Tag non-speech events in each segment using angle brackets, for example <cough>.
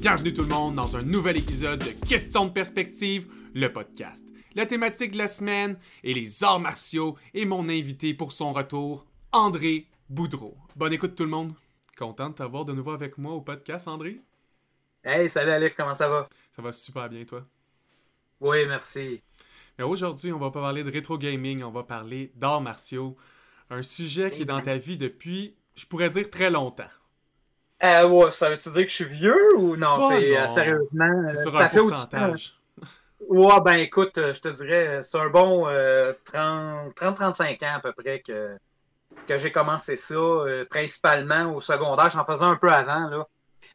Bienvenue tout le monde dans un nouvel épisode de Questions de perspective, le podcast. La thématique de la semaine est les arts martiaux et mon invité pour son retour, André Boudreau. Bonne écoute tout le monde. Content de t'avoir de nouveau avec moi au podcast, André. Hey, salut Alex, comment ça va? Ça va super bien, toi? Oui, merci. Mais aujourd'hui, on va pas parler de rétro gaming, on va parler d'arts martiaux. Un sujet qui est dans ta vie depuis, je pourrais dire, très longtemps. Euh, ouais, ça veut-tu dire que je suis vieux ou non? Oh, c'est euh, sérieusement. C'est euh, sur un pourcentage. Ouais, ben écoute, euh, je te dirais, c'est un bon euh, 30 30-35 ans à peu près que, que j'ai commencé ça, euh, principalement au secondaire. J'en faisais un peu avant, là,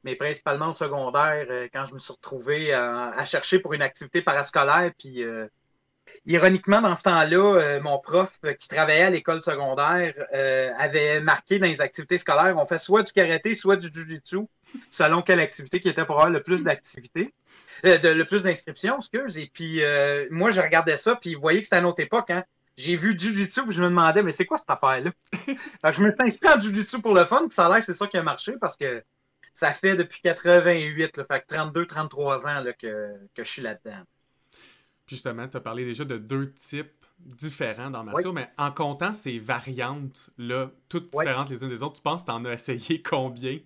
mais principalement au secondaire, euh, quand je me suis retrouvé à, chercher pour une activité parascolaire. Puis, euh, ironiquement, dans ce temps-là, mon prof qui travaillait à l'école secondaire avait marqué dans les activités scolaires on fait soit du karaté, soit du jujitsu, selon quelle activité qui était pour avoir le plus d'activités. Le plus d'inscriptions, excuse. Et puis, moi, je regardais ça, puis vous voyez que c'était à une autre époque. Hein. J'ai vu Jujitsu, puis je me demandais, mais c'est quoi cette affaire-là? <laughs> Je me suis inscrit en Jujitsu pour le fun, puis ça a l'air que c'est ça qui a marché, parce que ça fait depuis 88, là, fait que 32, 33 ans là, que, que je suis là-dedans. Puis justement, tu as parlé déjà de deux types différents dans martiaux, mais en comptant ces variantes-là, toutes différentes les unes des autres, tu penses que tu en as essayé combien?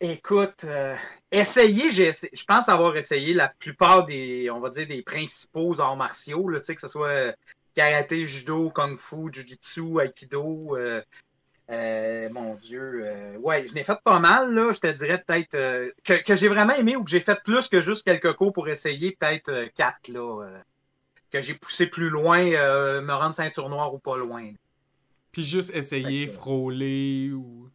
Écoute, euh, essayer, j'ai essa- je pense avoir essayé la plupart des, on va dire, des principaux arts martiaux, là, tu sais, que ce soit karaté, judo, kung fu, jujitsu, aikido. euh, euh, mon Dieu, euh, ouais, je n'ai fait pas mal, là, je te dirais peut-être euh, que, que j'ai vraiment aimé ou que j'ai fait plus que juste quelques cours pour essayer, peut-être quatre, là, que j'ai poussé plus loin, me rendre ceinture noire ou pas loin. Puis juste essayer, frôler ou.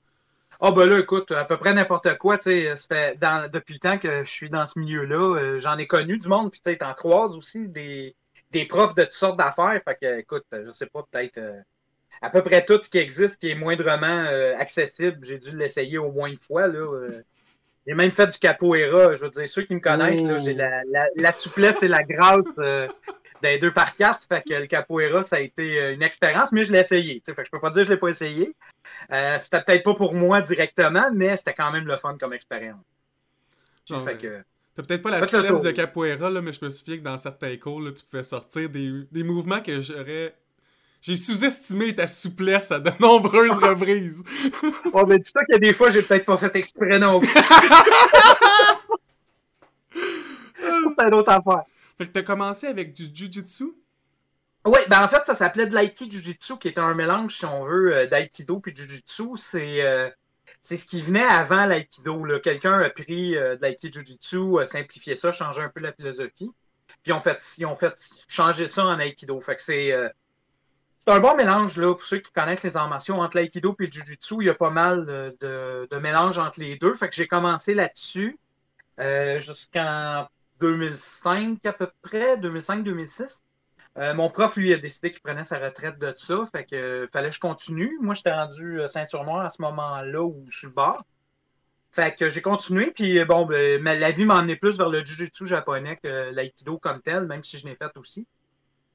Ah ben là, écoute, à peu près n'importe quoi, tu sais, dans, depuis le temps que je suis dans ce milieu-là, j'en ai connu du monde, puis tu sais, t'en croises aussi des, des profs de toutes sortes d'affaires, fait que, écoute, je sais pas, peut-être euh, à peu près tout ce qui existe, qui est moindrement euh, accessible, j'ai dû l'essayer au moins une fois, là. euh. J'ai même fait du capoeira, je veux dire, ceux qui me connaissent, là, Oh. j'ai la, la, la souplesse et la grâce euh, des deux par quatre, fait que le capoeira, ça a été une expérience, mais je l'ai essayé, fait que je peux pas dire que je l'ai pas essayé. Euh, c'était peut-être pas pour moi directement, mais c'était quand même le fun comme expérience. Non, Fait que- T'as peut-être pas la souplesse de capoeira, là, mais je me souviens que dans certains cours, là, tu pouvais sortir des, des mouvements que j'aurais. J'ai sous-estimé ta souplesse à de <laughs> nombreuses reprises. <laughs> Oh, ben, dis-toi qu'il y a des fois, j'ai peut-être pas fait exprès non plus. <laughs> c'est une autre affaire. fait que t'as commencé avec du jujitsu. Oui, ben en fait, ça s'appelait de l'aiki jujitsu, qui est un mélange, si on veut, euh, d'aïkido puis jujitsu. C'est euh, c'est ce qui venait avant l'aïkido. Quelqu'un a pris euh, de l'aiki jujitsu, a simplifié ça, changé un peu la philosophie. Puis ils ont fait, ils ont fait changer ça en aïkido. Fait que c'est euh, un bon mélange, là, pour ceux qui connaissent les martiaux, entre l'aïkido et le jujitsu. Il y a pas mal de, de, de mélange entre les deux. Fait que j'ai commencé là-dessus euh, jusqu'en 2005 à peu près, 2005-2006. Euh, mon prof, lui, a décidé qu'il prenait sa retraite de ça. Fait que euh, fallait que je continue. Moi, j'étais rendu euh, ceinture noire à ce moment-là je suis le bord. Fait que j'ai continué, puis bon, ben, la vie m'a emmené plus vers le jujutsu japonais que l'aïkido comme tel, même si je l'ai fait aussi.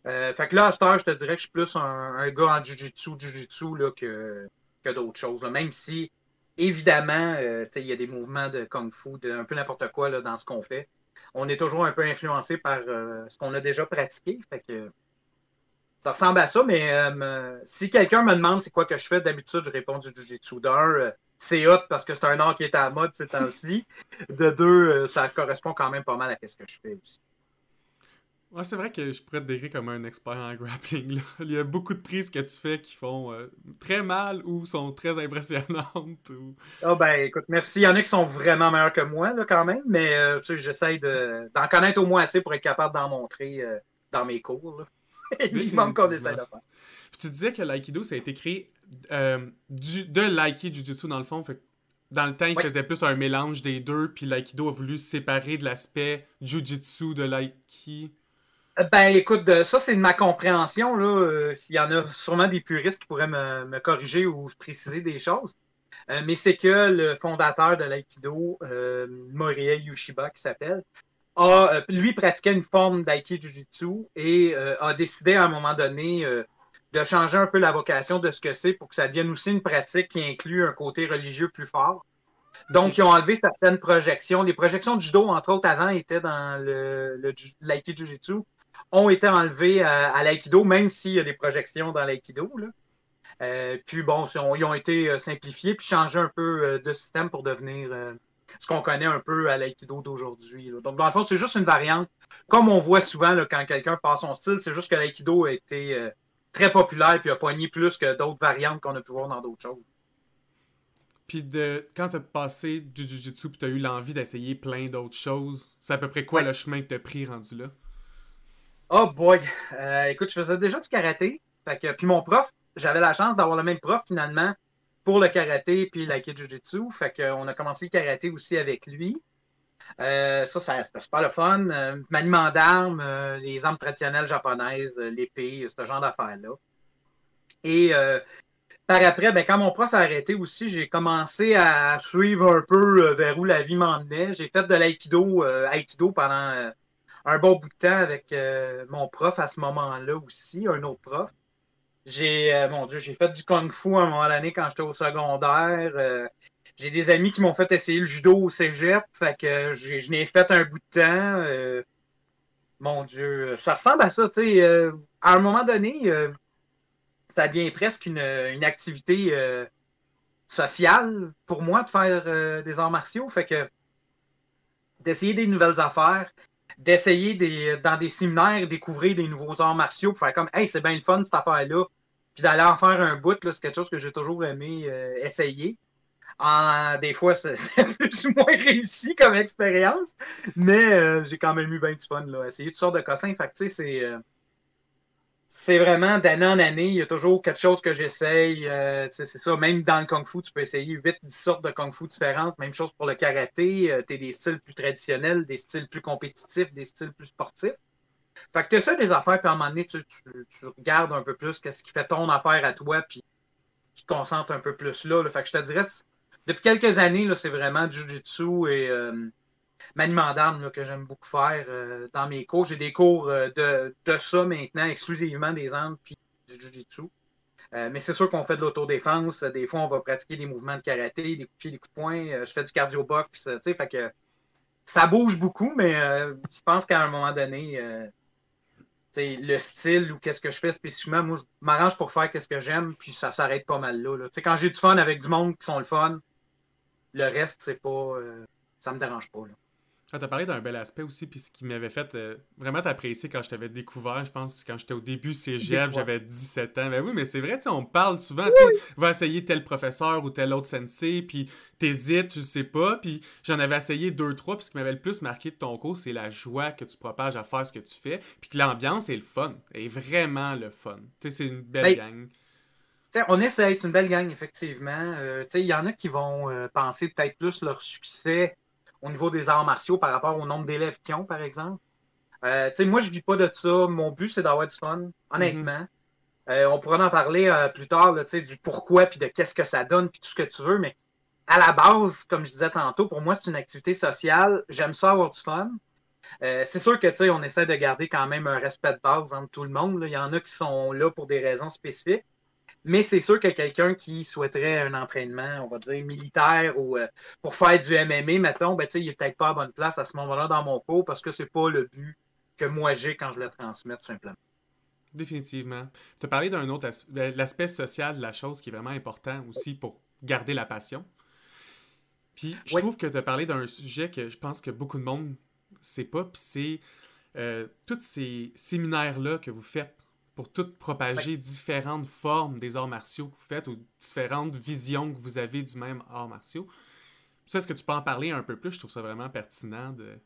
Fait que là, à cette heure, je te dirais que je suis plus un, gars en jujutsu, jujutsu que, que d'autres choses. Même si, évidemment, il y a des mouvements de kung-fu, de un peu n'importe quoi là, dans ce qu'on fait. On est toujours un peu influencé par euh, ce qu'on a déjà pratiqué. Ça ressemble à ça, mais euh, si quelqu'un me demande c'est quoi que je fais, d'habitude, je réponds du jujitsu. D'un, euh, c'est hot parce que c'est un art qui est à la mode ces temps-ci. De deux, ça correspond quand même pas mal à ce que je fais aussi. Ouais, c'est vrai que je pourrais te décrire comme un expert en grappling. là. Il y a beaucoup de prises que tu fais qui font euh, très mal ou sont très impressionnantes. Ou... Ah ben écoute, merci. Il y en a qui sont vraiment meilleurs que moi là, quand même, mais euh, tu sais, j'essaie de- d'en connaître au moins assez pour être capable d'en montrer euh, dans mes cours. C'est le minimum qu'on essaie de faire. Puis tu disais que l'aïkido, ça a été créé euh, du, de l'aiki jujutsu dans le fond. Fait dans le temps, il Oui. faisait plus un mélange des deux, puis l'aïkido a voulu se séparer de l'aspect jujutsu de l'aiki. Ben écoute, de- ça c'est de ma compréhension. là. Euh, S'il y en a sûrement des puristes qui pourraient me, me corriger ou préciser des choses. mais c'est que le fondateur de l'aïkido, Morie Yushiba, qui s'appelle, a, lui pratiquait une forme d'aiki jujitsu et a décidé à un moment donné de changer un peu la vocation de ce que c'est pour que ça devienne aussi une pratique qui inclut un côté religieux plus fort. Donc, ils ont enlevé certaines projections. Les projections du judo, entre autres, avant, étaient dans le, le jujitsu, ont été enlevées à, l'aïkido, même s'il y a des projections dans l'aïkido. Euh, puis bon, ils ont été euh, simplifiés puis changé un peu euh, de système pour devenir ce qu'on connaît un peu à l'aïkido d'aujourd'hui. Donc, dans le fond, c'est juste une variante. Comme on voit souvent quand quelqu'un passe son style, c'est juste que l'aïkido a été très populaire puis a poigné plus que d'autres variantes qu'on a pu voir dans d'autres choses. Puis de, quand tu as passé du Jiu-Jitsu puis tu as eu l'envie d'essayer plein d'autres choses, c'est à peu près quoi le chemin que tu as pris rendu là? Oh boy! Euh, écoute, je faisais déjà du karaté. Fait que, puis mon prof, j'avais la chance d'avoir le même prof finalement pour le karaté puis l'aiki Jiu-Jitsu. Fait qu'on a commencé le karaté aussi avec lui. Euh, ça, c'était super le fun. Euh, maniement d'armes, les armes traditionnelles japonaises, l'épée, ce genre d'affaires-là. Et par après, ben, quand mon prof a arrêté aussi, j'ai commencé à suivre un peu vers où la vie m'emmenait. J'ai fait de l'aïkido euh, pendant un bon bout de temps avec mon prof à ce moment-là aussi, un autre prof. J'ai, mon Dieu, j'ai fait du kung-fu à un moment donné quand j'étais au secondaire. j'ai des amis qui m'ont fait essayer le judo au cégep, fait que je n'ai fait un bout de temps. mon Dieu, ça ressemble à ça, tu sais. à un moment donné, ça devient presque une, activité euh, sociale pour moi de faire euh, des arts martiaux. Fait que d'essayer des nouvelles affaires, d'essayer des, dans des séminaires, découvrir des nouveaux arts martiaux pour faire comme Hey, c'est bien le fun cette affaire-là. Puis d'aller en faire un bout, c'est quelque chose que j'ai toujours aimé euh, essayer. Des fois, <laughs> c'est plus ou moins réussi comme expérience, mais j'ai quand même eu bien du fun. Là. Essayer toutes sortes de cossins. Fait tu sais, c'est vraiment d'année en année, il y a toujours quelque chose que j'essaye. Euh, c'est ça, même dans le Kung Fu, tu peux essayer 8-10 sortes de Kung Fu différentes. Même chose pour le karaté. Euh, tu as des styles plus traditionnels, des styles plus compétitifs, des styles plus sportifs. Fait que tu as ça des affaires, puis à un moment donné, tu, regardes un peu plus qu'est-ce qui fait ton affaire à toi, puis tu te concentres un peu plus là. Fait que je te dirais, depuis quelques années, c'est vraiment du Jiu-Jitsu et. Euh, maniement d'armes que j'aime beaucoup faire euh, dans mes cours. J'ai des cours euh, de, de, ça maintenant, exclusivement des armes puis du Jiu-Jitsu. Euh, mais c'est sûr qu'on fait de l'autodéfense. Des fois, on va pratiquer des mouvements de karaté, des coups de pied, des coups de poing. je fais du cardio-box. fait que ça bouge beaucoup, mais je pense qu'à un moment donné, le style ou qu'est-ce que je fais spécifiquement, moi, je m'arrange pour faire ce que j'aime, puis ça s'arrête pas mal là. Quand j'ai du fun avec du monde qui sont le fun, le reste, c'est pas. ça me dérange pas. Là. Ah, tu as parlé d'un bel aspect aussi, puis ce qui m'avait fait euh, vraiment t'apprécier quand je t'avais découvert, je pense, quand j'étais au début cégep, j'avais 17 ans. Ben oui, mais c'est vrai, tu on parle souvent, tu va essayer tel professeur ou tel autre sensei, puis t'hésites, tu sais pas, puis j'en avais essayé deux, trois, puis ce qui m'avait le plus marqué de ton cours, c'est la joie que tu propages à faire ce que tu fais, puis que l'ambiance est le fun, est vraiment le fun. Tu sais, c'est une belle ben, gang. on essaye, c'est une belle gang, effectivement. Euh, il y en a qui vont euh, penser peut-être plus leur succès au niveau des arts martiaux par rapport au nombre d'élèves qu'ils ont, par exemple. Euh, moi, je ne vis pas de ça. Mon but, c'est d'avoir du fun, honnêtement. Euh, on pourra en parler euh, plus tard du pourquoi, puis de qu'est-ce que ça donne, puis tout ce que tu veux. Mais à la base, comme je disais tantôt, pour moi, c'est une activité sociale. J'aime ça avoir du fun. c'est sûr que on essaie de garder quand même un respect de base entre tout le monde. Il y en a qui sont là pour des raisons spécifiques. Mais c'est sûr que quelqu'un qui souhaiterait un entraînement, on va dire, militaire ou euh, pour faire du MMA, mettons, ben, il n'est peut-être pas à bonne place à ce moment-là dans mon cours parce que c'est pas le but que moi j'ai quand je le transmets, tout simplement. Définitivement. Tu as parlé d'un autre aspect, l'aspect social de la chose qui est vraiment important aussi pour garder la passion. Puis je trouve que tu as parlé d'un sujet que je pense que beaucoup de monde ne sait pas, puis c'est euh, tous ces séminaires-là que vous faites pour toutes propager différentes formes des arts martiaux que vous faites ou différentes visions que vous avez du même art martiaux. Ça, est-ce que tu peux en parler un peu plus? Je trouve ça vraiment pertinent de.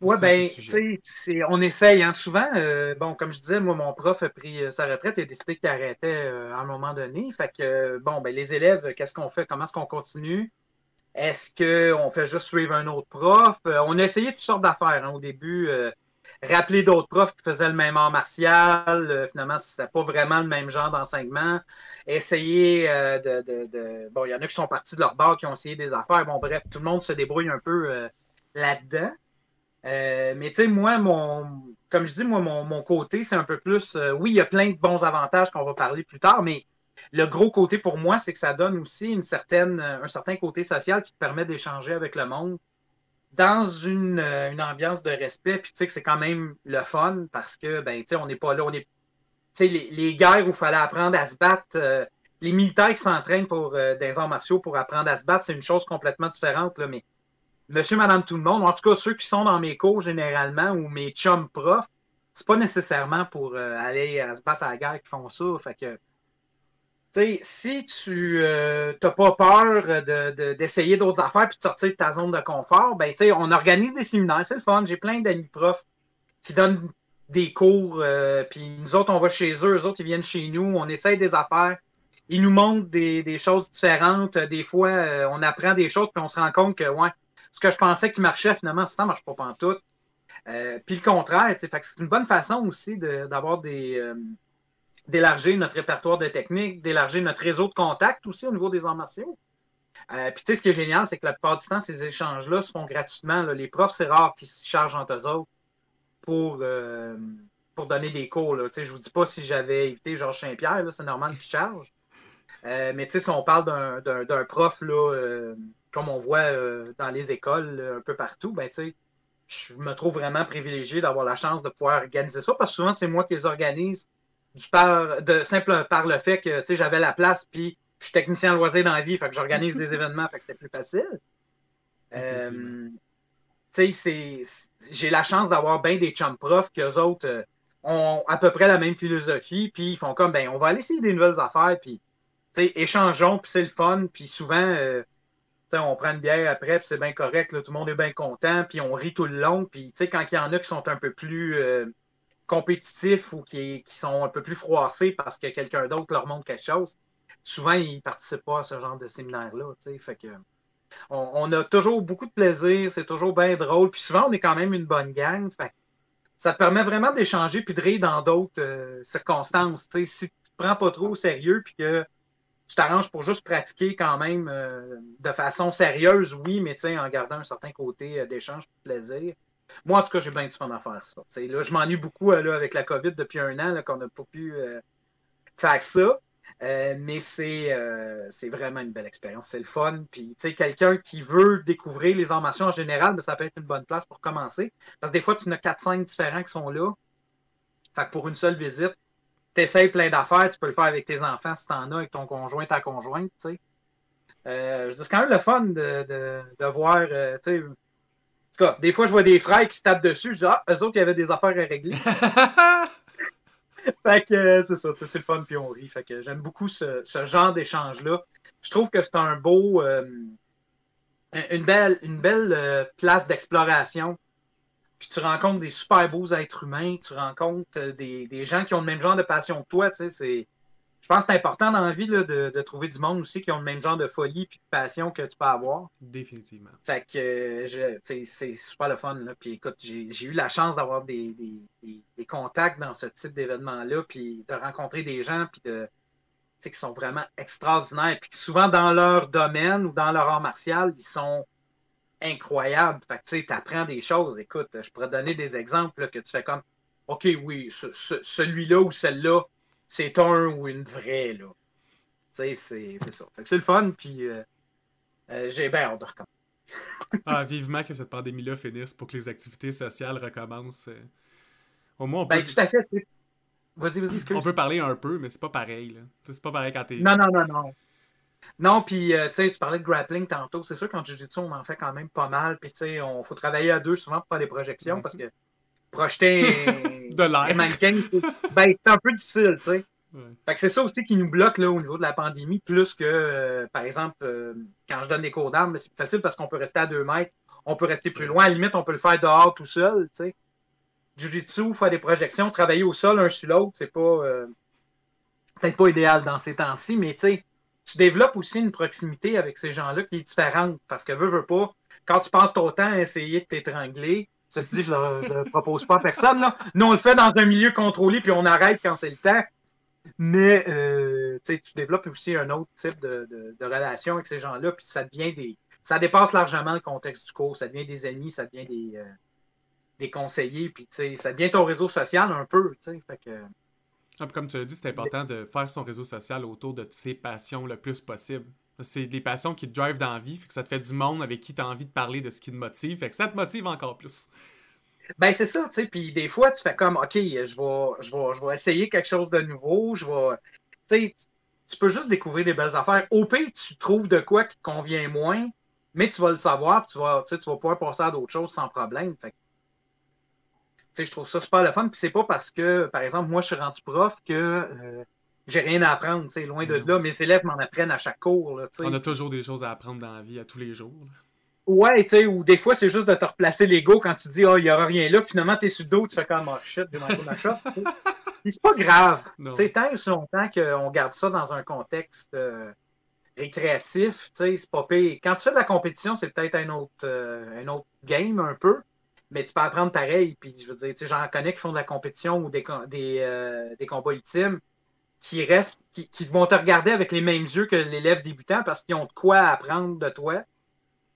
Oui, ben, tu sais, on essaye. Hein. Souvent, euh, bon, comme je disais, moi, mon prof a pris euh, sa retraite et a décidé qu'il arrêtait euh, à un moment donné. Fait que, bon, ben, les élèves, qu'est-ce qu'on fait? Comment est-ce qu'on continue? Est-ce qu'on fait juste suivre un autre prof? on a essayé toutes sortes d'affaires. Hein. Au début, rappeler d'autres profs qui faisaient le même art martial. Euh, finalement, c'était pas vraiment le même genre d'enseignement. Essayer euh, de, Bon, il y en a qui sont partis de leur bar, qui ont essayé des affaires. Bon, bref, tout le monde se débrouille un peu euh, là-dedans. mais tu sais, moi, mon. Comme je dis, moi, mon, côté, c'est un peu plus. oui, il y a plein de bons avantages qu'on va parler plus tard, mais le gros côté pour moi, c'est que ça donne aussi une certaine, un certain côté social qui te permet d'échanger avec le monde dans une, euh, une, ambiance de respect, puis tu sais que c'est quand même le fun parce que, ben, tu sais, on n'est pas là, on est. Tu sais, les, les, guerres où il fallait apprendre à se battre, euh, les militaires qui s'entraînent pour euh, des arts martiaux pour apprendre à se battre, c'est une chose complètement différente, là, mais monsieur, madame, tout le monde, en tout cas ceux qui sont dans mes cours généralement ou mes chums profs, c'est pas nécessairement pour aller à se battre à la guerre qui font ça. Fait que si tu n'as euh, pas peur d'essayer d'autres affaires puis de sortir de ta zone de confort, ben, on organise des séminaires, c'est le fun. J'ai plein d'amis profs qui donnent des cours, euh, puis nous autres, on va chez eux, eux autres, ils viennent chez nous, on essaye des affaires. Ils nous montrent des, choses différentes. Des fois, euh, on apprend des choses, puis on se rend compte que ouais, ce que je pensais qui marchait, finalement, ça ne marche pas pantoute. puis le contraire, c'est une bonne façon aussi d'avoir des d'élargir notre répertoire de techniques, d'élargir notre réseau de contacts aussi au niveau des arts martiaux. Euh, puis tu sais, ce qui est génial, c'est que la plupart du temps, ces échanges-là se font gratuitement. Les profs, c'est rare qu'ils se chargent entre eux autres pour, euh, pour donner des cours. Là. Je vous dis pas si j'avais évité Georges Saint-Pierre, c'est normal qu'il charge. Euh, mais tu sais, si on parle d'un prof, là, comme on voit dans les écoles un peu partout, ben tu sais, je me trouve vraiment privilégié d'avoir la chance de pouvoir organiser ça parce que souvent, c'est moi qui les organise du par, de simple par le fait que j'avais la place, puis je suis technicien loisir dans la vie, fait que j'organise des <laughs> événements, fait que c'était plus facile. Euh, j'ai la chance d'avoir bien des chums profs qu'eux autres euh, ont à peu près la même philosophie, puis ils font comme, ben, on va aller essayer des nouvelles affaires, puis échangeons, puis c'est le fun, puis souvent, euh, on prend une bière après, puis c'est bien correct, tout le monde est bien content, puis on rit tout le long, puis quand il y en a qui sont un peu plus compétitifs ou qui, sont un peu plus froissés parce que quelqu'un d'autre leur montre quelque chose, souvent, ils ne participent pas à ce genre de séminaire-là. Fait que, on, a toujours beaucoup de plaisir, c'est toujours bien drôle. Puis souvent, on est quand même une bonne gang. Ça te permet vraiment d'échanger puis de rire dans d'autres euh, circonstances. Si tu ne te prends pas trop au sérieux puis que tu t'arranges pour juste pratiquer quand même euh, de façon sérieuse, oui, mais en gardant un certain côté euh, d'échange de plaisir, moi, en tout cas, j'ai bien du fun à faire ça. là, je m'ennuie beaucoup euh, avec la COVID depuis un an qu'on n'a pas pu euh, faire ça. Euh, mais c'est vraiment une belle expérience. C'est le fun. Puis, quelqu'un qui veut découvrir les arts en général, ben, ça peut être une bonne place pour commencer. Parce que des fois, tu as 4-5 différents qui sont là. Fait que pour une seule visite, tu essaies plein d'affaires. Tu peux le faire avec tes enfants si tu en as, avec ton conjoint, ta conjointe. c'est quand même le fun de, de, de voir tout cas, des fois, je vois des frères qui se tapent dessus. Je dis, ah, eux autres, il y avait des affaires à régler. <laughs> fait que euh, c'est ça, c'est le fun, puis on rit. Fait que j'aime beaucoup ce, genre d'échange-là. Je trouve que c'est un beau. Euh, une belle, une belle euh, place d'exploration. Puis tu rencontres des super beaux êtres humains, tu rencontres des, des, gens qui ont le même genre de passion que toi. Tu sais, c'est je pense que c'est important dans la vie de, trouver du monde aussi qui ont le même genre de folie et de passion que tu peux avoir. Définitivement. Fait que c'est super le fun. Là. Puis écoute, j'ai eu la chance d'avoir des, contacts dans ce type d'événement-là, puis de rencontrer des gens puis de, qui sont vraiment extraordinaires, puis souvent dans leur domaine ou dans leur art martial, ils sont incroyables. Fait que tu apprends des choses. Écoute, je pourrais donner des exemples que tu fais comme OK, oui, celui-là ou celle-là c'est un ou une vraie, là. Tu sais, c'est ça. Fait que c'est le fun, puis euh, euh, j'ai bien hâte de recommencer. <laughs> ah, vivement que cette pandémie-là finisse pour que les activités sociales recommencent. Euh. Au moins, on ben, peut... Ben, tout à fait. Vas-y, vas-y, On peut parler un peu, mais c'est pas pareil, là. C'est pas pareil quand t'es... Non, non, non, non. Non, puis, tu sais, tu parlais de grappling tantôt. C'est sûr qu'en Jiu-Jitsu, on en fait quand même pas mal. Puis, tu sais, on faut travailler à deux souvent pour faire des projections parce que projeter <laughs> de l'air. mannequin, ben, c'est un peu difficile, tu sais. Fait que c'est ça aussi qui nous bloque là, au niveau de la pandémie, plus que, euh, par exemple, euh, quand je donne des cours d'armes, c'est facile parce qu'on peut rester à deux mètres, on peut rester plus loin. À la limite, on peut le faire dehors tout seul, tu sais. Jiu-Jitsu, faire des projections, travailler au sol un sur l'autre, c'est pas euh, peut-être pas idéal dans ces temps-ci, mais tu sais, tu développes aussi une proximité avec ces gens-là qui est différente parce que veux, veux pas, quand tu passes ton temps à essayer de t'étrangler, Ça se dit, je ne le propose pas à personne. Là. Nous, on le fait dans un milieu contrôlé, puis on arrête quand c'est le temps. Mais euh, tu développes aussi un autre type de, relation avec ces gens-là, puis ça devient des. Ça dépasse largement le contexte du cours. Ça devient des amis, ça devient des, euh, des conseillers, puis ça devient ton réseau social un peu. Fait que, ah, comme tu l'as dit, c'est important de faire son réseau social autour de ses passions le plus possible. C'est des passions qui te drivent dans la vie, fait que ça te fait du monde avec qui tu as envie de parler de ce qui te motive, fait que ça te motive encore plus. Ben, c'est ça, tu sais. Puis des fois, tu fais comme, OK, je vais, je vais, je vais essayer quelque chose de nouveau. Je vais. Tu sais, tu peux juste découvrir des belles affaires. Au pire, tu trouves de quoi qui te convient moins, mais tu vas le savoir, puis tu vas, tu vas pouvoir passer à d'autres choses sans problème. Fait je trouve ça super le fun. Puis c'est pas parce que, par exemple, moi, je suis rendu prof que euh, j'ai rien à apprendre. Loin de là, mes élèves m'en apprennent à chaque cours. Là, On a toujours des choses à apprendre dans la vie à tous les jours. Ouais, tu sais, ou des fois, c'est juste de te replacer l'ego quand tu dis, oh, il n'y aura rien là, puis finalement, tu es sur le dos, tu fais comme, oh shit, j'ai manqué ma shot. <laughs> c'est pas grave. Tu sais, tant et longtemps qu'on garde ça dans un contexte euh, récréatif, tu sais, c'est pas pire. Quand tu fais de la compétition, c'est peut-être un autre, euh, un autre game un peu, mais tu peux apprendre pareil. Puis, je veux dire, tu sais, j'en connais qui font de la compétition ou des, des, euh, des combats ultimes qui restent, qui, qui, vont te regarder avec les mêmes yeux que l'élève débutant parce qu'ils ont de quoi apprendre de toi.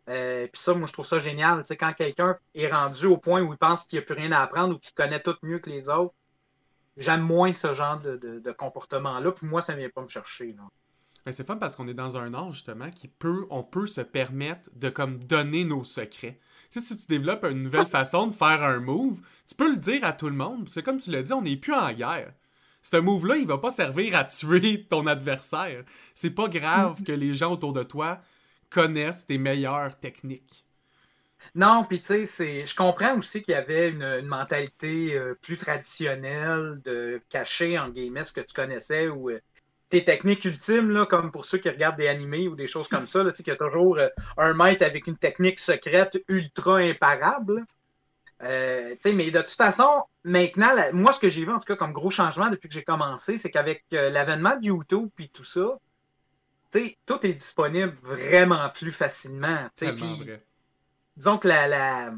Euh, puis ça, moi, je trouve ça génial. Tu sais, quand quelqu'un est rendu au point où il pense qu'il n'y a plus rien à apprendre ou qu'il connaît tout mieux que les autres, j'aime moins ce genre de, comportement-là. Puis moi, ça ne vient pas me chercher. c'est fun parce qu'on est dans un âge, justement, qui peut, on peut se permettre de comme donner nos secrets. Tu sais, si tu développes une nouvelle <laughs> façon de faire un move, tu peux le dire à tout le monde. Parce que comme tu l'as dit, on n'est plus en guerre. Ce move-là, il va pas servir à tuer ton adversaire. C'est pas grave que les gens autour de toi connaissent tes meilleures techniques. Non, puis tu sais, je comprends aussi qu'il y avait une, mentalité euh, plus traditionnelle de cacher, en guillemets, ce que tu connaissais ou euh, tes techniques ultimes, comme pour ceux qui regardent des animés ou des choses comme ça, tu sais, qu'il y a toujours euh, un maître avec une technique secrète ultra imparable. Mais de toute façon, maintenant, moi, ce que j'ai vu, en tout cas, comme gros changement depuis que j'ai commencé, c'est qu'avec l'avènement de YouTube puis tout ça, tout est disponible vraiment plus facilement. Disons que la, la,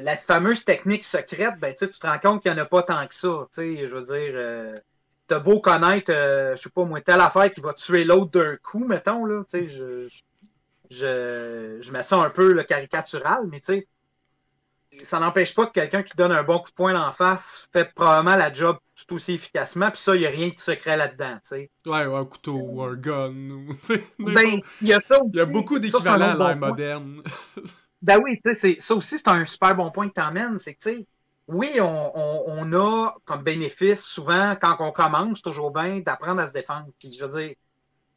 la, fameuse technique secrète, ben, tu te rends compte qu'il n'y en a pas tant que ça. Je veux dire, euh, t'as beau connaître, euh, je sais pas moi, telle affaire qui va tuer l'autre d'un coup, mettons, là, je, je, je, je mets ça un peu le caricatural, mais tu sais, ça n'empêche pas que quelqu'un qui donne un bon coup de poing en face fait probablement la job tout aussi efficacement. Puis ça, il n'y a rien de secret là-dedans. sais. Ouais, un couteau ou un gun. ben, il y a ça aussi. Il y a beaucoup d'équivalents à l'ère moderne. <laughs> ben oui, ça aussi, c'est un super bon point que tu emmènes. C'est que, tu sais, oui, on, on, a comme bénéfice souvent, quand on commence, toujours bien, d'apprendre à se défendre. Puis je veux dire,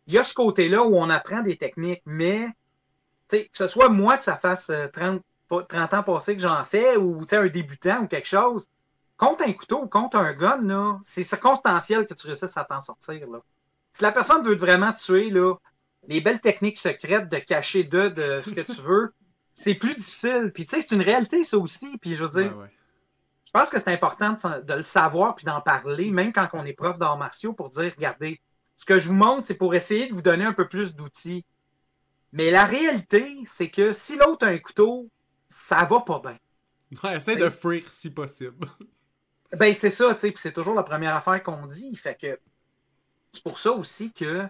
il y a ce côté-là où on apprend des techniques, mais que ce soit moi que ça fasse 30, euh, 30 ans passés que j'en fais, ou un débutant ou quelque chose, contre un couteau ou contre un gun, c'est circonstanciel que tu réussisses à t'en sortir. Là. Si la personne veut vraiment tuer, là, les belles techniques secrètes de cacher de, de ce que tu veux, <laughs> c'est plus difficile. Puis tu sais, c'est une réalité, ça aussi. Puis je veux dire, je pense que c'est important de, le savoir puis d'en parler, même quand on est prof d'arts martiaux, pour dire, regardez, ce que je vous montre, c'est pour essayer de vous donner un peu plus d'outils. Mais la réalité, c'est que si l'autre a un couteau, ça va pas bien. Ouais, essaie de fuir si possible. <laughs> Ben, c'est ça, tu sais, c'est toujours la première affaire qu'on dit. Fait que c'est pour ça aussi que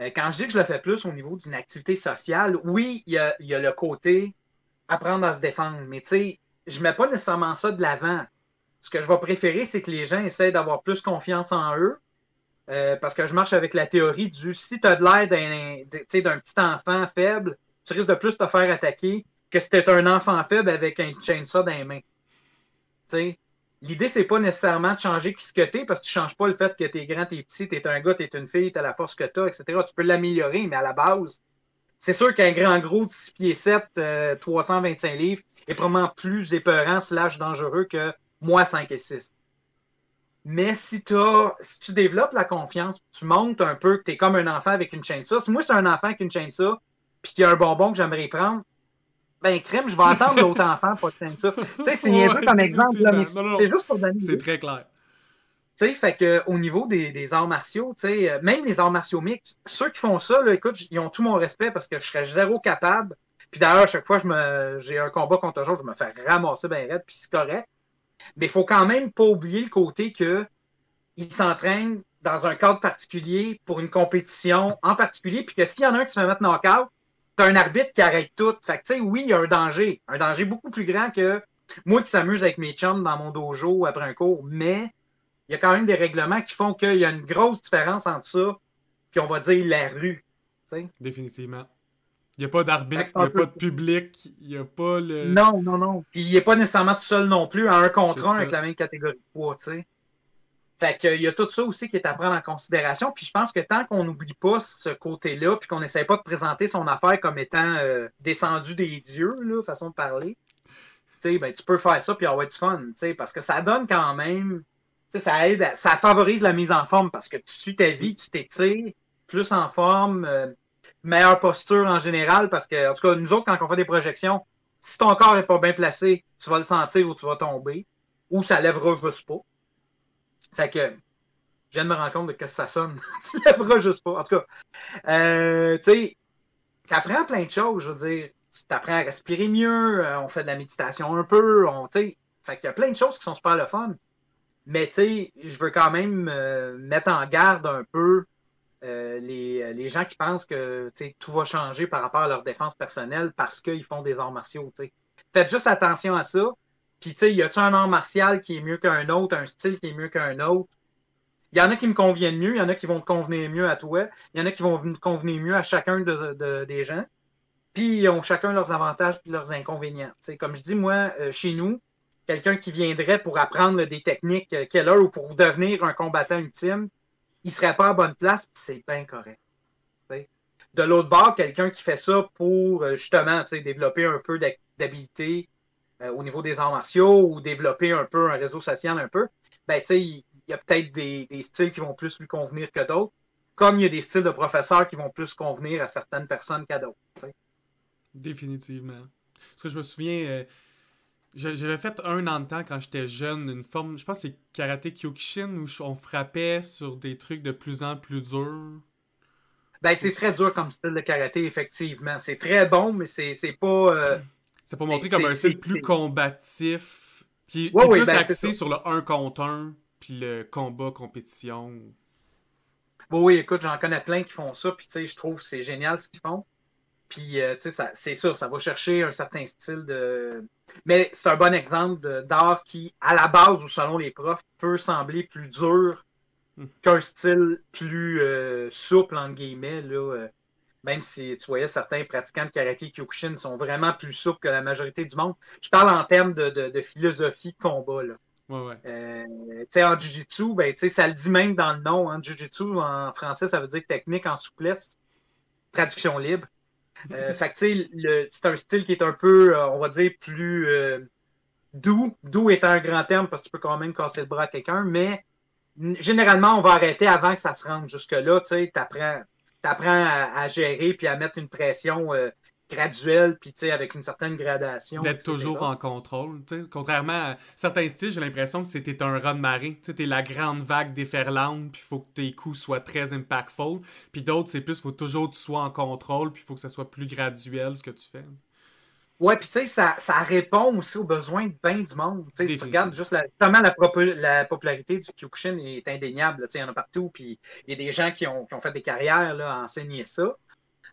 euh, quand je dis que je le fais plus au niveau d'une activité sociale, oui, il y a, le côté apprendre à se défendre, mais tu sais, je mets pas nécessairement ça de l'avant. Ce que je vais préférer, c'est que les gens essaient d'avoir plus confiance en eux. Euh, parce que je marche avec la théorie du si tu as de l'air d'un petit enfant faible, tu risques de plus te faire attaquer que c'était un enfant faible avec un chainsaw dans les mains. L'idée, L'idée, c'est pas nécessairement de changer qui ce que t'es, parce que tu changes pas le fait que t'es grand, t'es petit, t'es un gars, t'es une fille, t'as la force que t'as, etc. Tu peux l'améliorer, mais à la base, c'est sûr qu'un grand gros de 6 pieds 7, 325 euh, livres, est probablement plus épeurant, slash dangereux que moi 5 et 6. Mais si, as, si tu développes la confiance, tu montes un peu que tu es comme un enfant avec une chaîne ça. Si moi, c'est un enfant avec une chaîne ça, puis qu'il y a un bonbon que j'aimerais prendre, ben, crème, je vais attendre l'autre <laughs> enfant pour faire ça. Tu sais, c'est un peu comme exemple, là, mais c'est juste pour donner. C'est très clair. Tu sais, fait que au niveau des, des arts martiaux, tu sais, même les arts martiaux mixtes, ceux qui font ça, là, écoute, ils ont tout mon respect parce que je serais zéro capable Puis d'ailleurs, à chaque fois que j'ai un combat contre un jour, je me fais ramasser bien raide, puis c'est correct. Mais il faut quand même pas oublier le côté que il s'entraîne dans un cadre particulier pour une compétition en particulier, puis que s'il y en a un qui se fait mettre knockout, t'as un arbitre qui arrête tout. Fait que, tu sais, oui, il y a un danger. Un danger beaucoup plus grand que moi qui s'amuse avec mes chums dans mon dojo après un cours, mais il y a quand même des règlements qui font qu'il y a une grosse différence entre ça puis on va dire la rue. Définitivement. Il n'y a pas d'arbitre, il n'y a pas de public, il n'y a pas le. Non, non, non. Puis il n'est pas nécessairement tout seul non plus, à un contre un avec la même catégorie de poids, tu sais. Fait qu'il y a tout ça aussi qui est à prendre en considération. Puis je pense que tant qu'on n'oublie pas ce côté-là, puis qu'on n'essaie pas de présenter son affaire comme étant euh, descendu des dieux, là, façon de parler, ben, tu peux faire ça puis avoir du fun, parce que ça donne quand même, ça aide, ça favorise la mise en forme parce que tu suis ta vie, tu t'étires, plus en forme, euh, meilleure posture en général, parce que, en tout cas, nous autres, quand on fait des projections, si ton corps n'est pas bien placé, tu vas le sentir ou tu vas tomber, ou ça lèvera juste pas. Fait que, je viens de me rendre compte de que ça sonne. <laughs> tu lèveras juste pas. En tout cas, euh, tu sais, tu apprends plein de choses, je veux dire tu apprends à respirer mieux, euh, on fait de la méditation un peu, on, fait qu'il y a plein de choses qui sont super le fun. Mais je veux quand même euh, mettre en garde un peu euh, les, gens qui pensent que tout va changer par rapport à leur défense personnelle parce qu'ils font des arts martiaux. Faites juste attention à ça. Puis, tu sais, y a-tu un art martial qui est mieux qu'un autre, un style qui est mieux qu'un autre? Il y en a qui me conviennent mieux, il y en a qui vont convenir mieux à toi, il y en a qui vont convenir mieux à chacun des gens. Puis ils ont chacun leurs avantages et leurs inconvénients. comme je dis, moi, euh, chez nous, quelqu'un qui viendrait pour apprendre des techniques euh, qu'elle a ou pour devenir un combattant ultime, il serait pas à bonne place, puis c'est bien correct. De l'autre bord, quelqu'un qui fait ça pour euh, justement développer un peu d'habilité au niveau des arts martiaux ou développer un peu un réseau social un peu, ben, il y a peut-être des, des, styles qui vont plus lui convenir que d'autres, comme il y a des styles de professeurs qui vont plus convenir à certaines personnes qu'à d'autres. Définitivement. Parce que je me souviens, euh, j'avais fait un an de temps quand j'étais jeune, une forme, je pense que c'est Karate Kyokushin, où on frappait sur des trucs de plus en plus durs. Ben, c'est très dur comme style de karaté, effectivement. C'est très bon, mais c'est pas. Euh, c'est pas montré comme un style plus combatif, qui, est plus ben, axé sur le 1 contre 1, puis le combat compétition. Bon, oui, écoute, j'en connais plein qui font ça, puis tu sais, je trouve que c'est génial ce qu'ils font. Puis, euh, tu sais, c'est ça, ça va chercher un certain style de. Mais c'est un bon exemple d'art qui, à la base ou selon les profs, peut sembler plus dur hmm. qu'un style plus euh, souple, entre guillemets. Là, euh, même si tu voyais certains pratiquants de karaté Kyokushin sont vraiment plus souples que la majorité du monde. Je parle en termes de, philosophie de combat. Là. Ouais, ouais. en Jiu-Jitsu, ben, ça le dit même dans le nom. Hein, Jiu-Jitsu, en français, ça veut dire technique en souplesse. Traduction libre. Euh, <laughs> fait c'est un style qui est un peu, euh, on va dire, plus euh, doux. Doux étant un grand terme parce que tu peux quand même casser le bras à quelqu'un, mais généralement, on va arrêter avant que ça se rende jusque-là. Tu apprends, à, à, gérer puis à mettre une pression graduel, puis avec une certaine gradation. D'être toujours en contrôle. Contrairement à certains styles, j'ai l'impression que c'était un de marée. Tu es la grande vague déferlante, puis il faut que tes coups soient très impactful. Puis d'autres, c'est plus, il faut toujours que tu sois en contrôle, puis il faut que ça soit plus graduel ce que tu fais. Ouais, puis tu sais, ça, ça, répond aussi aux besoins de bien du monde. Tu si tu regardes juste la, la, la, popularité du Kyokushin est indéniable. Il y en a partout, puis il y a des gens qui ont, qui ont fait des carrières là, à enseigner ça.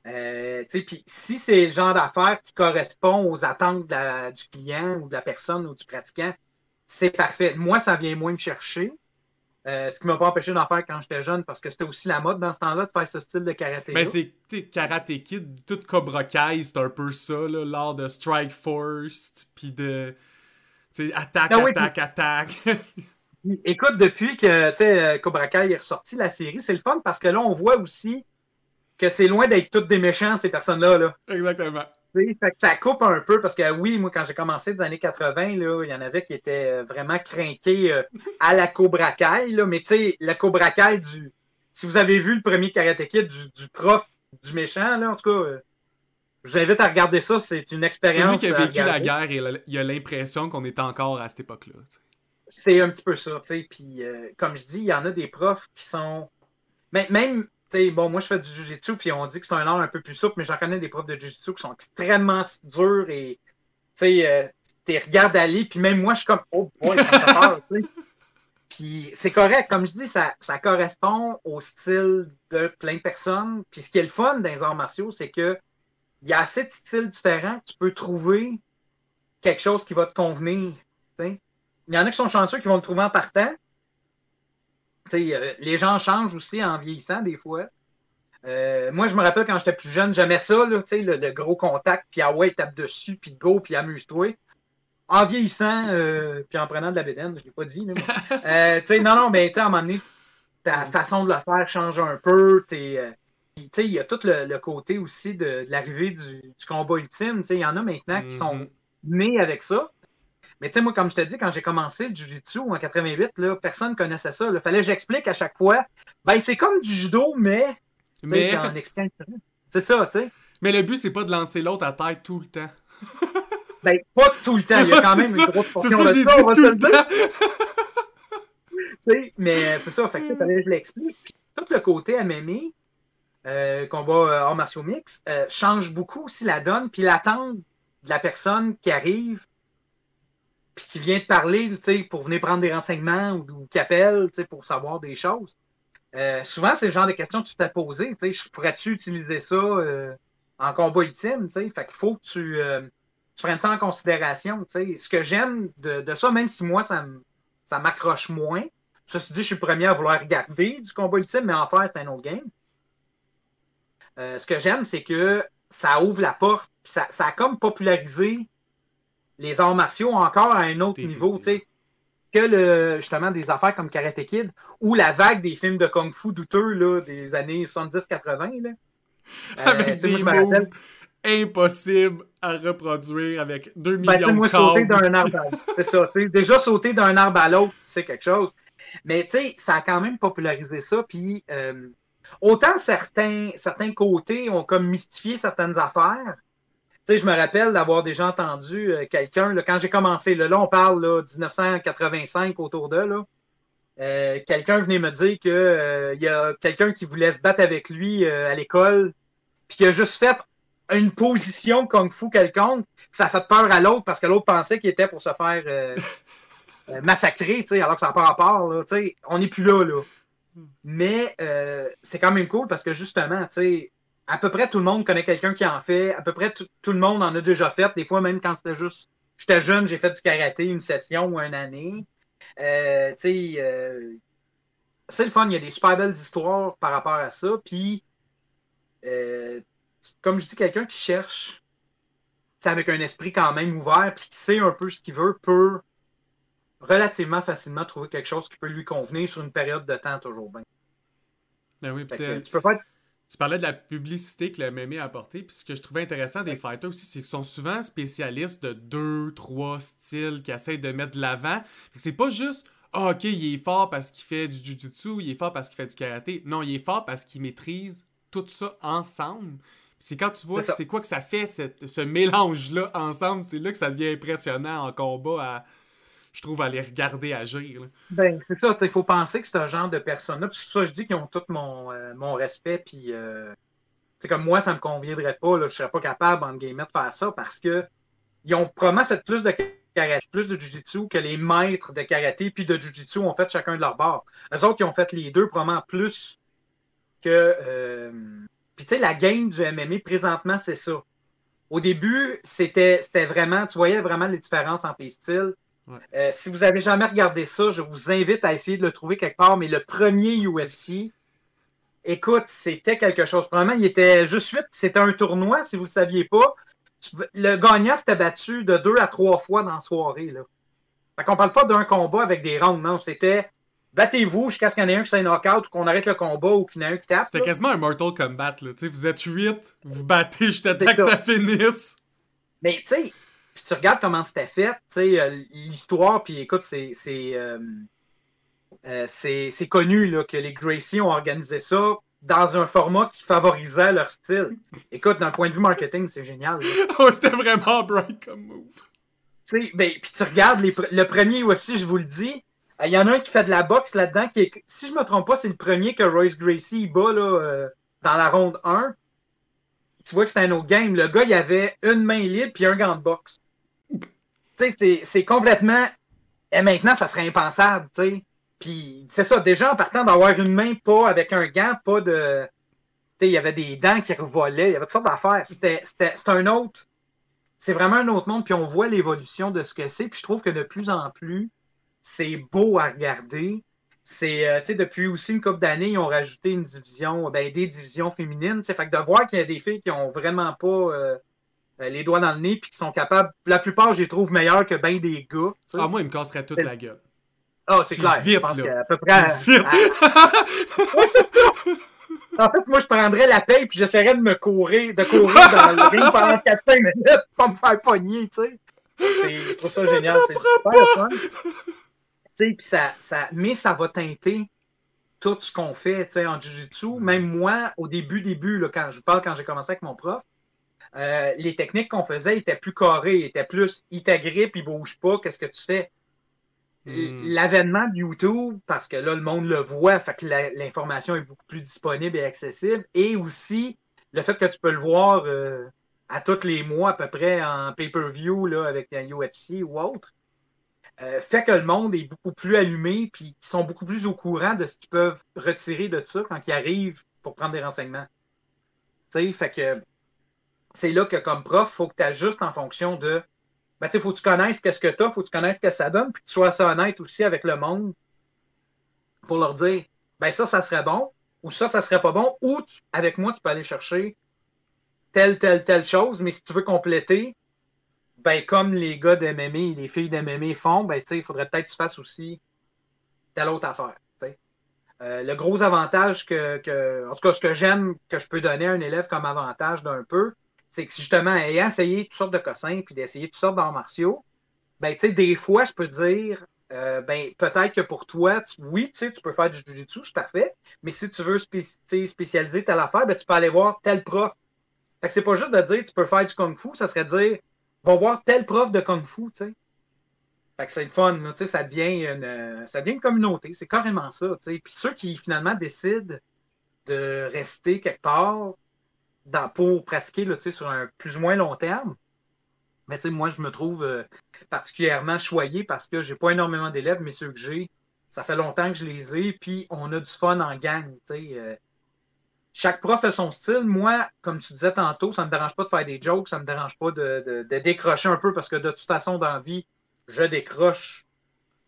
Euh, si c'est le genre d'affaires qui correspond aux attentes du client ou de la personne ou du pratiquant, c'est parfait. Moi, ça vient moins me chercher. Euh, ce qui ne m'a pas empêché d'en faire quand j'étais jeune, parce que c'était aussi la mode dans ce temps-là de faire ce style de karaté. Mais c'est Karate Kid, tout Cobra Kai, c'est un peu ça, là, l'art de Strike Force, puis de attaque, ah attaque, attaque. <laughs> Écoute, depuis que euh, Cobra Kai est ressorti la série, c'est le fun parce que là, on voit aussi que c'est loin d'être toutes des méchants, ces personnes-là. Là. Exactement. Fait que ça coupe un peu parce que oui, moi, quand j'ai commencé dans les années 80, là, il y en avait qui étaient euh, vraiment craqués euh, à la Cobra Kai, là, mais tu sais, la Cobra Kai du. Si vous avez vu le premier Karate Kid du, prof du méchant, là, en tout cas, euh, je vous invite à regarder ça, c'est une expérience. Celui qui a vécu la guerre et il a l'impression qu'on est encore à cette époque-là. C'est un petit peu ça, tu sais. Puis, comme je dis, il y en a des profs qui sont. Même, bon, moi, je fais du jujitsu, puis on dit que c'est un art un peu plus souple, mais j'en connais des profs de jujitsu qui sont extrêmement durs et, tu sais, euh, tu regardes aller, puis même moi, je suis comme, oh boy. Puis c'est correct, comme je dis, ça, ça correspond au style de plein de personnes. Puis ce qui est le fun dans les arts martiaux, c'est que il y a assez de styles différents que tu peux trouver quelque chose qui va te convenir. Il y en a qui sont chanceux qui vont le trouver en partant. Euh, les gens changent aussi en vieillissant des fois. Euh, moi, je me rappelle quand j'étais plus jeune, j'aimais ça, là, le, le, gros contact, puis ah ouais, tape dessus, puis go, puis amuse-toi. En vieillissant, euh, puis en prenant de la bédaine, je ne l'ai pas dit. <laughs> non, non, mais à un moment donné, ta façon de le faire change un peu. il y a tout le, côté aussi de, l'arrivée du, combat ultime. Il y en a maintenant qui sont mm-hmm. nés avec ça. Mais tu sais, moi, comme je te dis, quand j'ai commencé le Jiu-Jitsu en 88, là, personne ne connaissait ça. Il fallait que j'explique à chaque fois. Ben, c'est comme du judo, mais. mais... C'est ça, tu sais. Mais le but, c'est pas de lancer l'autre à terre tout le temps. <laughs> ben, pas tout le temps. Il y a quand même une grosse portion ça, de ça, on va le dire. <laughs> mais c'est ça, fait que, fallait que je l'explique. Puis tout le côté MMA, euh, combat euh, hors martiaux mix, euh, change beaucoup aussi la donne, puis l'attente de la personne qui arrive puis qui vient te parler pour venir prendre des renseignements ou, qui appelle pour savoir des choses. Euh, souvent, c'est le genre de questions que tu t'es posées. Pourrais-tu utiliser ça euh, en combat ultime? Fait qu'il faut que tu, euh, tu, prennes ça en considération. Ce que j'aime de, ça, même si moi, ça, ça m'accroche moins, ceci dit, je suis le premier à vouloir regarder du combat ultime, mais en faire, c'est un autre game. ce que j'aime, c'est que ça ouvre la porte, ça, ça a comme popularisé les arts martiaux encore à un autre niveau, tu sais, que le, justement des affaires comme Karate Kid ou la vague des films de Kung Fu douteux là, des années 70-80. Euh, avec des moves impossibles à reproduire avec 2 ben, millions moi, de sauter d'un arbre à ça. Déjà sauter d'un arbre à l'autre, c'est quelque chose. Mais tu sais, ça a quand même popularisé ça. Puis euh, autant certains, certains côtés ont comme mystifié certaines affaires, sais, je me rappelle d'avoir déjà entendu euh, quelqu'un, quand j'ai commencé, là, on parle de 1985 autour de là. Euh, quelqu'un venait me dire qu'il euh, y a quelqu'un qui voulait se battre avec lui à l'école, puis qui a juste fait une position kung fu quelconque, ça a fait peur à l'autre parce que l'autre pensait qu'il était pour se faire <laughs> massacrer, alors que ça n'a pas rapport. Là, on n'est plus là. là. Hmm. Mais c'est quand même cool parce que justement, tu sais, à peu près tout le monde connaît quelqu'un qui en fait. À peu près tout, le monde en a déjà fait. Des fois, même quand c'était juste. J'étais jeune, j'ai fait du karaté une session ou une année. Euh, euh, c'est le fun. Il y a des super belles histoires par rapport à ça. Puis, euh, comme je dis, quelqu'un qui cherche avec un esprit quand même ouvert, puis qui sait un peu ce qu'il veut, peut relativement facilement trouver quelque chose qui peut lui convenir sur une période de temps toujours bien. Ben oui, tu peux pas être tu parlais de la publicité que le MMA a apporté. Puis ce que je trouvais intéressant des fighters aussi, c'est qu'ils sont souvent spécialistes de deux, trois styles qui essayent de mettre de l'avant. C'est pas juste ah, ok, il est fort parce qu'il fait du jujitsu, il est fort parce qu'il fait du karaté. Non, il est fort parce qu'il maîtrise tout ça ensemble. C'est quand tu vois c'est quoi que ça fait, ce mélange-là ensemble, c'est là que ça devient impressionnant en combat à, je trouve, à les regarder agir. Ben, c'est ça, il faut penser que c'est un genre de personne-là. Puis ça, je dis qu'ils ont tout mon, euh, mon respect. Puis, euh, comme moi, ça ne me conviendrait pas. Là, je ne serais pas capable, en guillemets, de faire ça parce que ils ont probablement fait plus de karaté, plus de jujitsu que les maîtres de karaté puis de jujitsu ont fait chacun de leur bord. Eux autres, ils ont fait les deux probablement plus que. Euh, puis, tu sais, la game du MMA, présentement, c'est ça. Au début, c'était vraiment, tu voyais vraiment les différences entre les styles. Euh, si vous avez jamais regardé ça, je vous invite à essayer de le trouver quelque part. Mais le premier UFC, écoute, c'était quelque chose. Probablement, il était juste suite. C'était un tournoi, si vous ne saviez pas. Le gagnant s'était battu de deux à trois fois dans la soirée. Là. Fait qu'on parle pas d'un combat avec des rounds, non. C'était battez-vous jusqu'à ce qu'il y en ait un qui s'aille knockout ou qu'on arrête le combat ou qu'il y en ait un qui tape. C'était quasiment un Mortal Kombat. Là. vous êtes huit, vous battez jusqu'à temps que ça finisse. Mais tu sais, puis tu regardes comment c'était fait, tu sais, euh, l'histoire, puis écoute, c'est euh, euh, c'est connu là, que les Gracie ont organisé ça dans un format qui favorisait leur style. Écoute, d'un point de vue marketing, c'est génial. <laughs> c'était vraiment bright comme move. Tu sais, ben, puis tu regardes le premier UFC, je vous le dis, Il y en a un qui fait de la boxe là-dedans, qui est, si je me trompe pas, c'est le premier que Royce Gracie bat là, dans la ronde 1. Tu vois que c'est un autre game. Le gars, il avait une main libre puis un gant de boxe. C'est complètement. Et maintenant, ça serait impensable, tu sais. Puis c'est ça, déjà en partant d'avoir une main pas avec un gant, pas de. Tu sais, il y avait des dents qui revolaient, il y avait toutes sortes d'affaires. C'était un autre. C'est vraiment un autre monde, puis on voit l'évolution de ce que c'est. Puis je trouve que de plus en plus, c'est beau à regarder. C'est, euh, tu sais, depuis aussi une couple d'années, ils ont rajouté une division, ben, des divisions féminines. Fait que de voir qu'il y a des filles qui ont vraiment pas euh, les doigts dans le nez puis qui sont capables. La plupart, je les trouve meilleurs que bien des gars. Ah, moi, ils me casseraient toute la gueule. Ah, oh, c'est clair. Vite, je pense peu près. Vite. <laughs> oui, c'est ça. En fait, moi, je prendrais la paye puis j'essaierais de me courir, de courir dans le ring pendant 4-5 minutes pour me faire pogner, tu sais. Je trouve <laughs> ça génial. C'est super fun. Puis ça, ça, mais ça va teinter tout ce qu'on fait en Jiu-Jitsu. Même moi, au début, début, là, quand je parle quand j'ai commencé avec mon prof, euh, les techniques qu'on faisait étaient plus carrées, étaient plus il t'agrippe, il bouge pas, qu'est-ce que tu fais? Hmm. L'avènement de YouTube, parce que là, le monde le voit, fait que l'information est beaucoup plus disponible et accessible, et aussi le fait que tu peux le voir euh, à tous les mois à peu près en pay-per-view avec un UFC ou autre, euh, fait que le monde est beaucoup plus allumé, puis ils sont beaucoup plus au courant de ce qu'ils peuvent retirer de ça quand ils arrivent pour prendre des renseignements. Tu sais, fait que c'est là que comme prof, il faut que tu ajustes en fonction de. Ben, tu faut que tu connaisses qu'est-ce que tu as, faut que tu connaisses ce que ça donne, puis que tu sois assez honnête aussi avec le monde pour leur dire, ben ça, ça serait bon, ou ça, ça serait pas bon, ou avec moi, tu peux aller chercher telle, telle, telle chose, mais si tu veux compléter, ben comme les gars et les filles de MMA font, ben, il faudrait peut-être que tu fasses aussi telle autre affaire. Euh, le gros avantage que, en tout cas, ce que j'aime que je peux donner à un élève comme avantage d'un peu, c'est que justement, ayant essayé toutes sortes de cossins puis d'essayer toutes sortes d'arts martiaux, ben, tu sais, des fois, je peux dire, euh, ben, peut-être que pour toi, oui, tu sais, tu peux faire du jiu-jitsu, c'est parfait, mais si tu veux spécialiser telle affaire, ben, tu peux aller voir tel prof. Fait que c'est pas juste de dire, tu peux faire du kung-fu, ça serait dire, va voir tel prof de kung-fu, tu sais. Fait que c'est le fun, tu sais, ça devient une, ça devient une communauté, c'est carrément ça, tu sais. Puis ceux qui, finalement, décident de rester quelque part, pour pratiquer là, sur un plus ou moins long terme. Mais moi, je me trouve euh, particulièrement choyé parce que j'ai pas énormément d'élèves, mais ceux que j'ai, ça fait longtemps que je les ai, puis on a du fun en gang. Euh. chaque prof a son style. Moi, comme tu disais tantôt, ça ne me dérange pas de faire des jokes, ça ne me dérange pas de, décrocher un peu parce que de toute façon, dans la vie, je décroche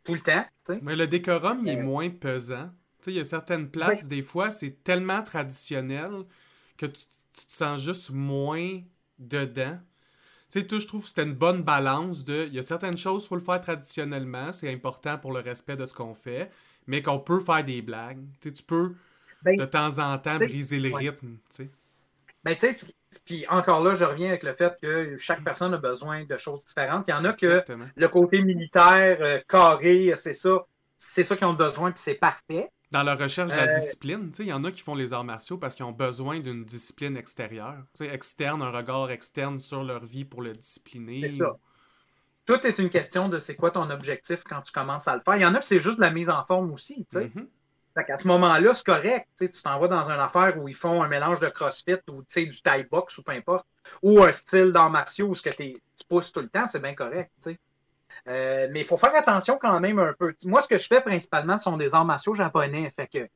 tout le temps. Mais le décorum, il est euh. moins pesant. Il y a certaines places, des fois, c'est tellement traditionnel que tu tu te sens juste moins dedans. Tu sais, je trouve que c'était une bonne balance de. Il y a certaines choses, il faut le faire traditionnellement, c'est important pour le respect de ce qu'on fait, mais qu'on peut faire des blagues. Tu, sais, tu peux ben, de temps en temps briser le rythme. Tu sais. Ben, tu sais, puis encore là, je reviens avec le fait que chaque personne a besoin de choses différentes. Il y en a que le côté militaire, euh, carré, c'est ça, c'est ça qu'ils ont besoin, puis c'est parfait. Dans la recherche de la euh, discipline, il y en a qui font les arts martiaux parce qu'ils ont besoin d'une discipline extérieure, externe, un regard externe sur leur vie pour le discipliner. C'est ça. Tout est une question de c'est quoi ton objectif quand tu commences à le faire. Il y en a qui c'est juste de la mise en forme aussi. tu sais. Mm-hmm. À ce moment-là, c'est correct. Tu t'en vas dans une affaire où ils font un mélange de crossfit ou du Thai box ou peu importe, ou un style d'arts martiaux où ce que tu pousses tout le temps, c'est bien correct. sais. Euh, mais il faut faire attention quand même un peu. Moi, ce que je fais principalement sont des arts martiaux japonais. Fait que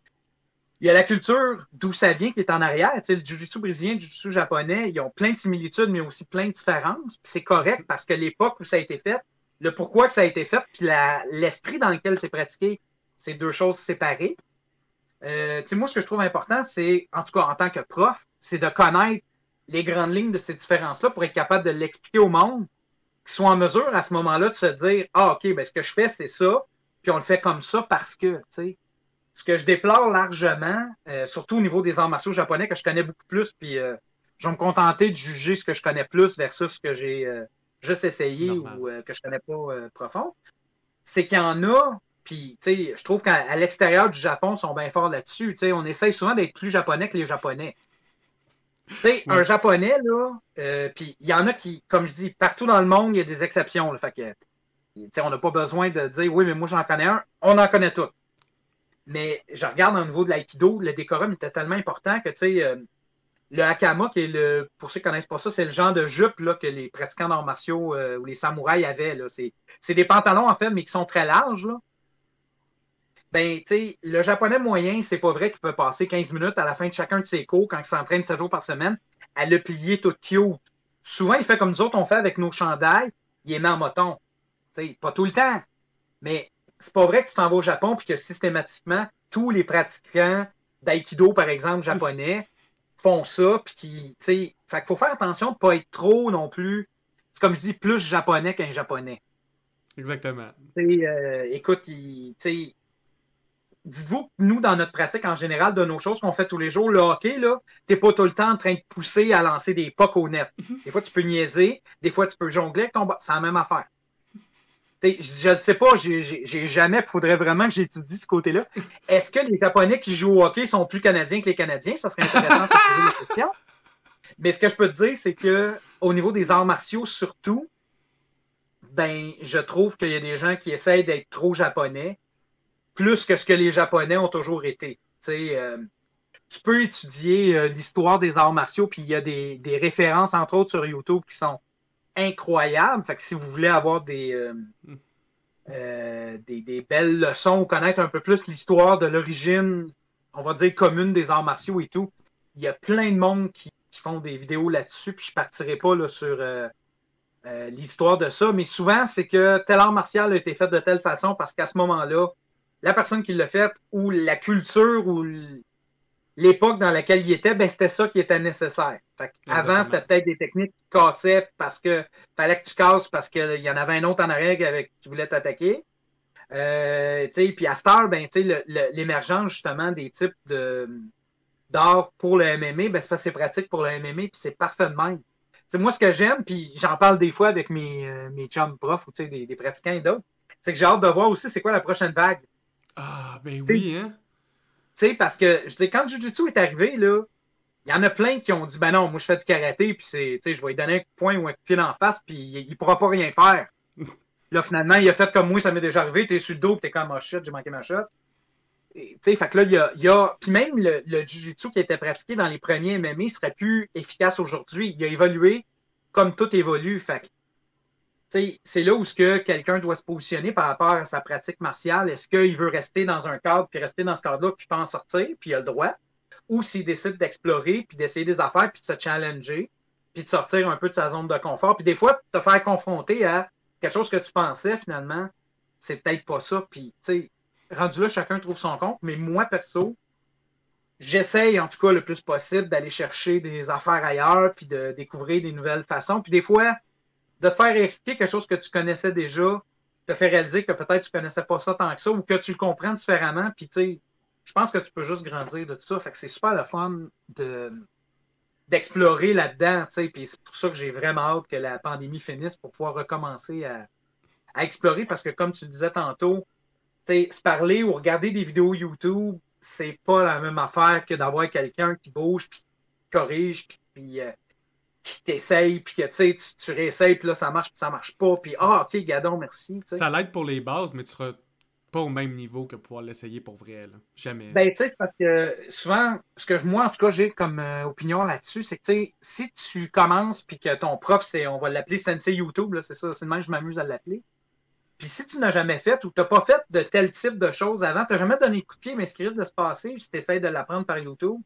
il y a la culture d'où ça vient qui est en arrière. Tu sais, le jiu-jitsu brésilien, le jiu-jitsu japonais, ils ont plein de similitudes, mais aussi plein de différences. C'est correct parce que l'époque où ça a été fait, le pourquoi que ça a été fait, puis l'esprit dans lequel c'est pratiqué, c'est deux choses séparées. Euh, moi, ce que je trouve important, c'est, en tout cas en tant que prof, c'est de connaître les grandes lignes de ces différences-là pour être capable de l'expliquer au monde qui sont en mesure à ce moment-là de se dire Ah, OK, ben, ce que je fais, c'est ça, puis on le fait comme ça parce que, tu sais. Ce que je déplore largement, euh, surtout au niveau des arts martiaux japonais, que je connais beaucoup plus, puis euh, je vais me contenter de juger ce que je connais plus versus ce que j'ai euh, juste essayé ou que je connais pas profond, c'est qu'il y en a, puis tu sais, je trouve qu'à l'extérieur du Japon, ils sont bien forts là-dessus. Tu sais, on essaye souvent d'être plus japonais que les Japonais. Tu sais, un japonais, là, euh, puis il y en a qui, comme je dis, partout dans le monde, il y a des exceptions. Là, fait que on n'a pas besoin de dire oui, mais moi j'en connais un. On en connaît tous. Mais je regarde au niveau de l'aïkido, le décorum était tellement important que tu sais, euh, le hakama, qui est le, pour ceux qui ne connaissent pas ça, c'est le genre de jupe là, que les pratiquants d'arts martiaux euh, ou les samouraïs avaient. C'est des pantalons en fait, mais qui sont très larges. Là. Ben, tu sais, le japonais moyen, c'est pas vrai qu'il peut passer 15 minutes à la fin de chacun de ses cours quand il s'entraîne 7 jours par semaine à le plier tout cute. Souvent, il fait comme nous autres, on fait avec nos chandails, il est met en moton. sais, pas tout le temps. Mais c'est pas vrai que tu t'en vas au Japon et que systématiquement, tous les pratiquants d'aïkido, par exemple, japonais, font ça. Puis qui, fait qu'il faut faire attention de ne pas être trop non plus. C'est comme je dis, plus japonais qu'un japonais. Exactement. Euh, écoute, sais dites-vous que nous, dans notre pratique en général, de nos choses qu'on fait tous les jours, le hockey, là, t'es pas tout le temps en train de pousser à lancer des pucks au net. <laughs> Des fois, tu peux niaiser, des fois, tu peux jongler avec ton C'est la même affaire. je ne sais pas, j'ai jamais, il faudrait vraiment que j'étudie ce côté-là. Est-ce que les Japonais qui jouent au hockey sont plus Canadiens que les Canadiens? Ça serait intéressant de poser la question. Mais ce que je peux te dire, c'est que au niveau des arts martiaux, surtout, ben, je trouve qu'il y a des gens qui essayent d'être trop japonais plus que ce que les Japonais ont toujours été. Euh, tu peux étudier euh, l'histoire des arts martiaux, puis il y a des, références, entre autres, sur YouTube qui sont incroyables. Fait que si vous voulez avoir des, euh, des, belles leçons ou connaître un peu plus l'histoire de l'origine, on va dire, commune des arts martiaux et tout, il y a plein de monde qui, font des vidéos là-dessus, puis je ne partirai pas là, sur l'histoire de ça, mais souvent, c'est que tel art martial a été fait de telle façon parce qu'à ce moment-là, la personne qui l'a fait ou la culture ou l'époque dans laquelle il était, ben, c'était ça qui était nécessaire. Avant, c'était peut-être des techniques qui cassaient parce que fallait que tu casses parce qu'il y en avait un autre en arrière qui, qui voulait t'attaquer. Euh, puis à Star, ben, l'émergence justement des types de d'art pour le MMA, ben, c'est c'est pratique pour le MMA, puis c'est parfait de même. moi, ce que j'aime, puis j'en parle des fois avec mes, euh, mes chums profs ou des, des pratiquants et d'autres, c'est que j'ai hâte de voir aussi c'est quoi la prochaine vague. Ah, ben oui, hein? Tu sais, parce que je dis, quand Jiu-Jitsu est arrivé, là, il y en a plein qui ont dit, ben non, moi je fais du karaté, puis c'est, je vais lui donner un poing ou un fil en face, puis il, ne pourra pas rien faire. <laughs> là, finalement, il a fait comme moi, ça m'est déjà arrivé, t'es sur le dos, t'es comme, oh shit, j'ai manqué ma shot. Tu sais, fait que là, il y a, y a... Puis même le, le Jiu-Jitsu qui était pratiqué dans les premiers MMA serait plus efficace aujourd'hui. Il a évolué comme tout évolue. Fait que c'est là où ce que quelqu'un doit se positionner par rapport à sa pratique martiale. Est-ce qu'il veut rester dans un cadre, puis rester dans ce cadre-là, puis pas en sortir, puis il a le droit, ou s'il décide d'explorer, puis d'essayer des affaires, puis de se challenger, puis de sortir un peu de sa zone de confort, puis des fois, te faire confronter à quelque chose que tu pensais, finalement, c'est peut-être pas ça, puis, tu sais, rendu là, chacun trouve son compte, mais moi, perso, j'essaye, en tout cas, le plus possible, d'aller chercher des affaires ailleurs, puis de découvrir des nouvelles façons, puis des fois, de te faire expliquer quelque chose que tu connaissais déjà, te fait réaliser que peut-être tu connaissais pas ça tant que ça ou que tu le comprends différemment. Puis, tu sais, je pense que tu peux juste grandir de tout ça. Fait que c'est super le fun de, d'explorer là-dedans, tu. Puis c'est pour ça que j'ai vraiment hâte que la pandémie finisse pour pouvoir recommencer à, explorer parce que, comme tu disais tantôt, tu sais, se parler ou regarder des vidéos YouTube, c'est pas la même affaire que d'avoir quelqu'un qui bouge, puis corrige, puis, euh, qui t'essaye, puis que tu, tu réessayes, puis là, ça marche, puis ça marche pas, puis ah, ok, gadon, merci. Ça l'aide pour les bases, mais tu seras pas au même niveau que pouvoir l'essayer pour vrai, là. Jamais. Ben, tu sais, c'est parce que souvent, ce que moi, en tout cas, j'ai comme euh, opinion là-dessus, c'est que, tu sais, si tu commences, puis que ton prof, c'est, on va l'appeler Sensei YouTube, là, c'est ça, c'est le même, je m'amuse à l'appeler. Puis si tu n'as jamais fait ou tu n'as pas fait de tel type de choses avant, tu n'as jamais donné coup de pied, mais ce qui risque de se passer, si tu essaies de l'apprendre par YouTube,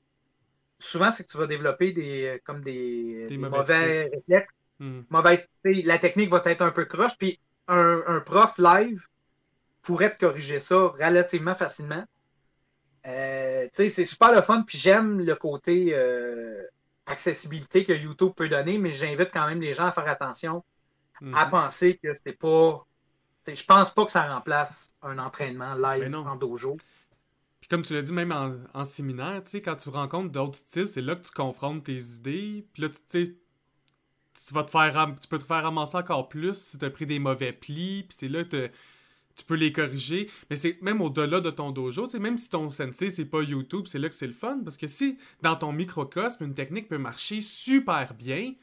souvent, c'est que tu vas développer des, euh, comme des, mauvais, réflexes. Hmm. la technique va être un peu croche, puis un, prof live pourrait te corriger ça relativement facilement. Euh, c'est super le fun, puis j'aime le côté euh, accessibilité que YouTube peut donner, mais j'invite quand même les gens à faire attention, à hmm. penser que c'était pas. Je pense pas que ça remplace un entraînement live en dojo. Puis comme tu l'as dit, même en, séminaire, tu sais, quand tu rencontres d'autres styles, c'est là que tu confrontes tes idées. Puis là, tu sais, tu vas te faire tu peux te faire ramasser encore plus si tu as pris des mauvais plis. Puis c'est là que tu peux les corriger. Mais c'est même au-delà de ton dojo, tu sais, même si ton sensei, c'est pas YouTube, c'est là que c'est le fun. Parce que si dans ton microcosme, une technique peut marcher super bien,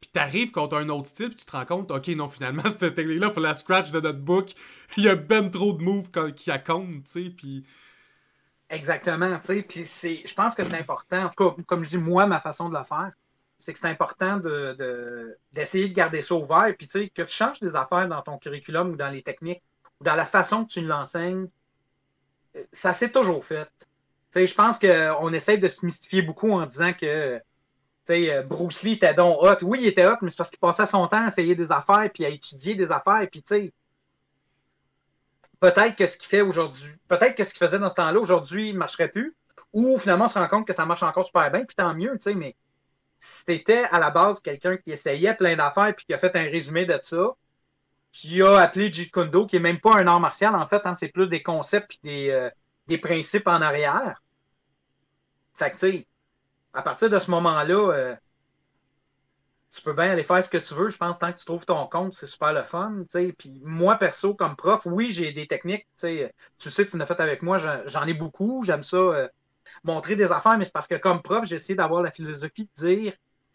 Puis t'arrives contre un autre style, puis tu te rends compte, ok, non, finalement, <laughs> cette technique-là, faut la scratch de notre book. <laughs> Il y a ben trop de moves qui a compte, tu sais, puis. Exactement, tu sais. Puis je pense que c'est important. En tout cas, comme je dis, moi, ma façon de le faire, c'est que c'est important d'essayer de, de, garder ça ouvert. Puis, tu sais, que tu changes des affaires dans ton curriculum ou dans les techniques ou dans la façon que tu l'enseignes, euh, ça s'est toujours fait. Tu sais, je pense qu'on essaie de se mystifier beaucoup en disant que sais, Bruce Lee était donc hot. Oui, il était hot, mais c'est parce qu'il passait son temps à essayer des affaires puis à étudier des affaires. Puis, tu sais, peut-être que ce qu'il fait aujourd'hui, peut-être que ce qu'il faisait dans ce temps-là, aujourd'hui, ne marcherait plus. Ou finalement, on se rend compte que ça marche encore super bien, puis tant mieux, tu sais, mais si t'étais à la base quelqu'un qui essayait plein d'affaires puis qui a fait un résumé de ça, qui a appelé Jeet qui n'est même pas un art martial, en fait, hein, c'est plus des concepts et des, euh, des principes en arrière. Fait que, tu sais, à partir de ce moment-là, euh, tu peux bien aller faire ce que tu veux. Je pense tant que tu trouves ton compte, c'est super le fun. Puis moi, perso, comme prof, oui, j'ai des techniques. Tu sais, tu l'as fait avec moi, j'en ai beaucoup. J'aime ça euh, montrer des affaires, mais c'est parce que comme prof, j'ai essayé d'avoir la philosophie de dire,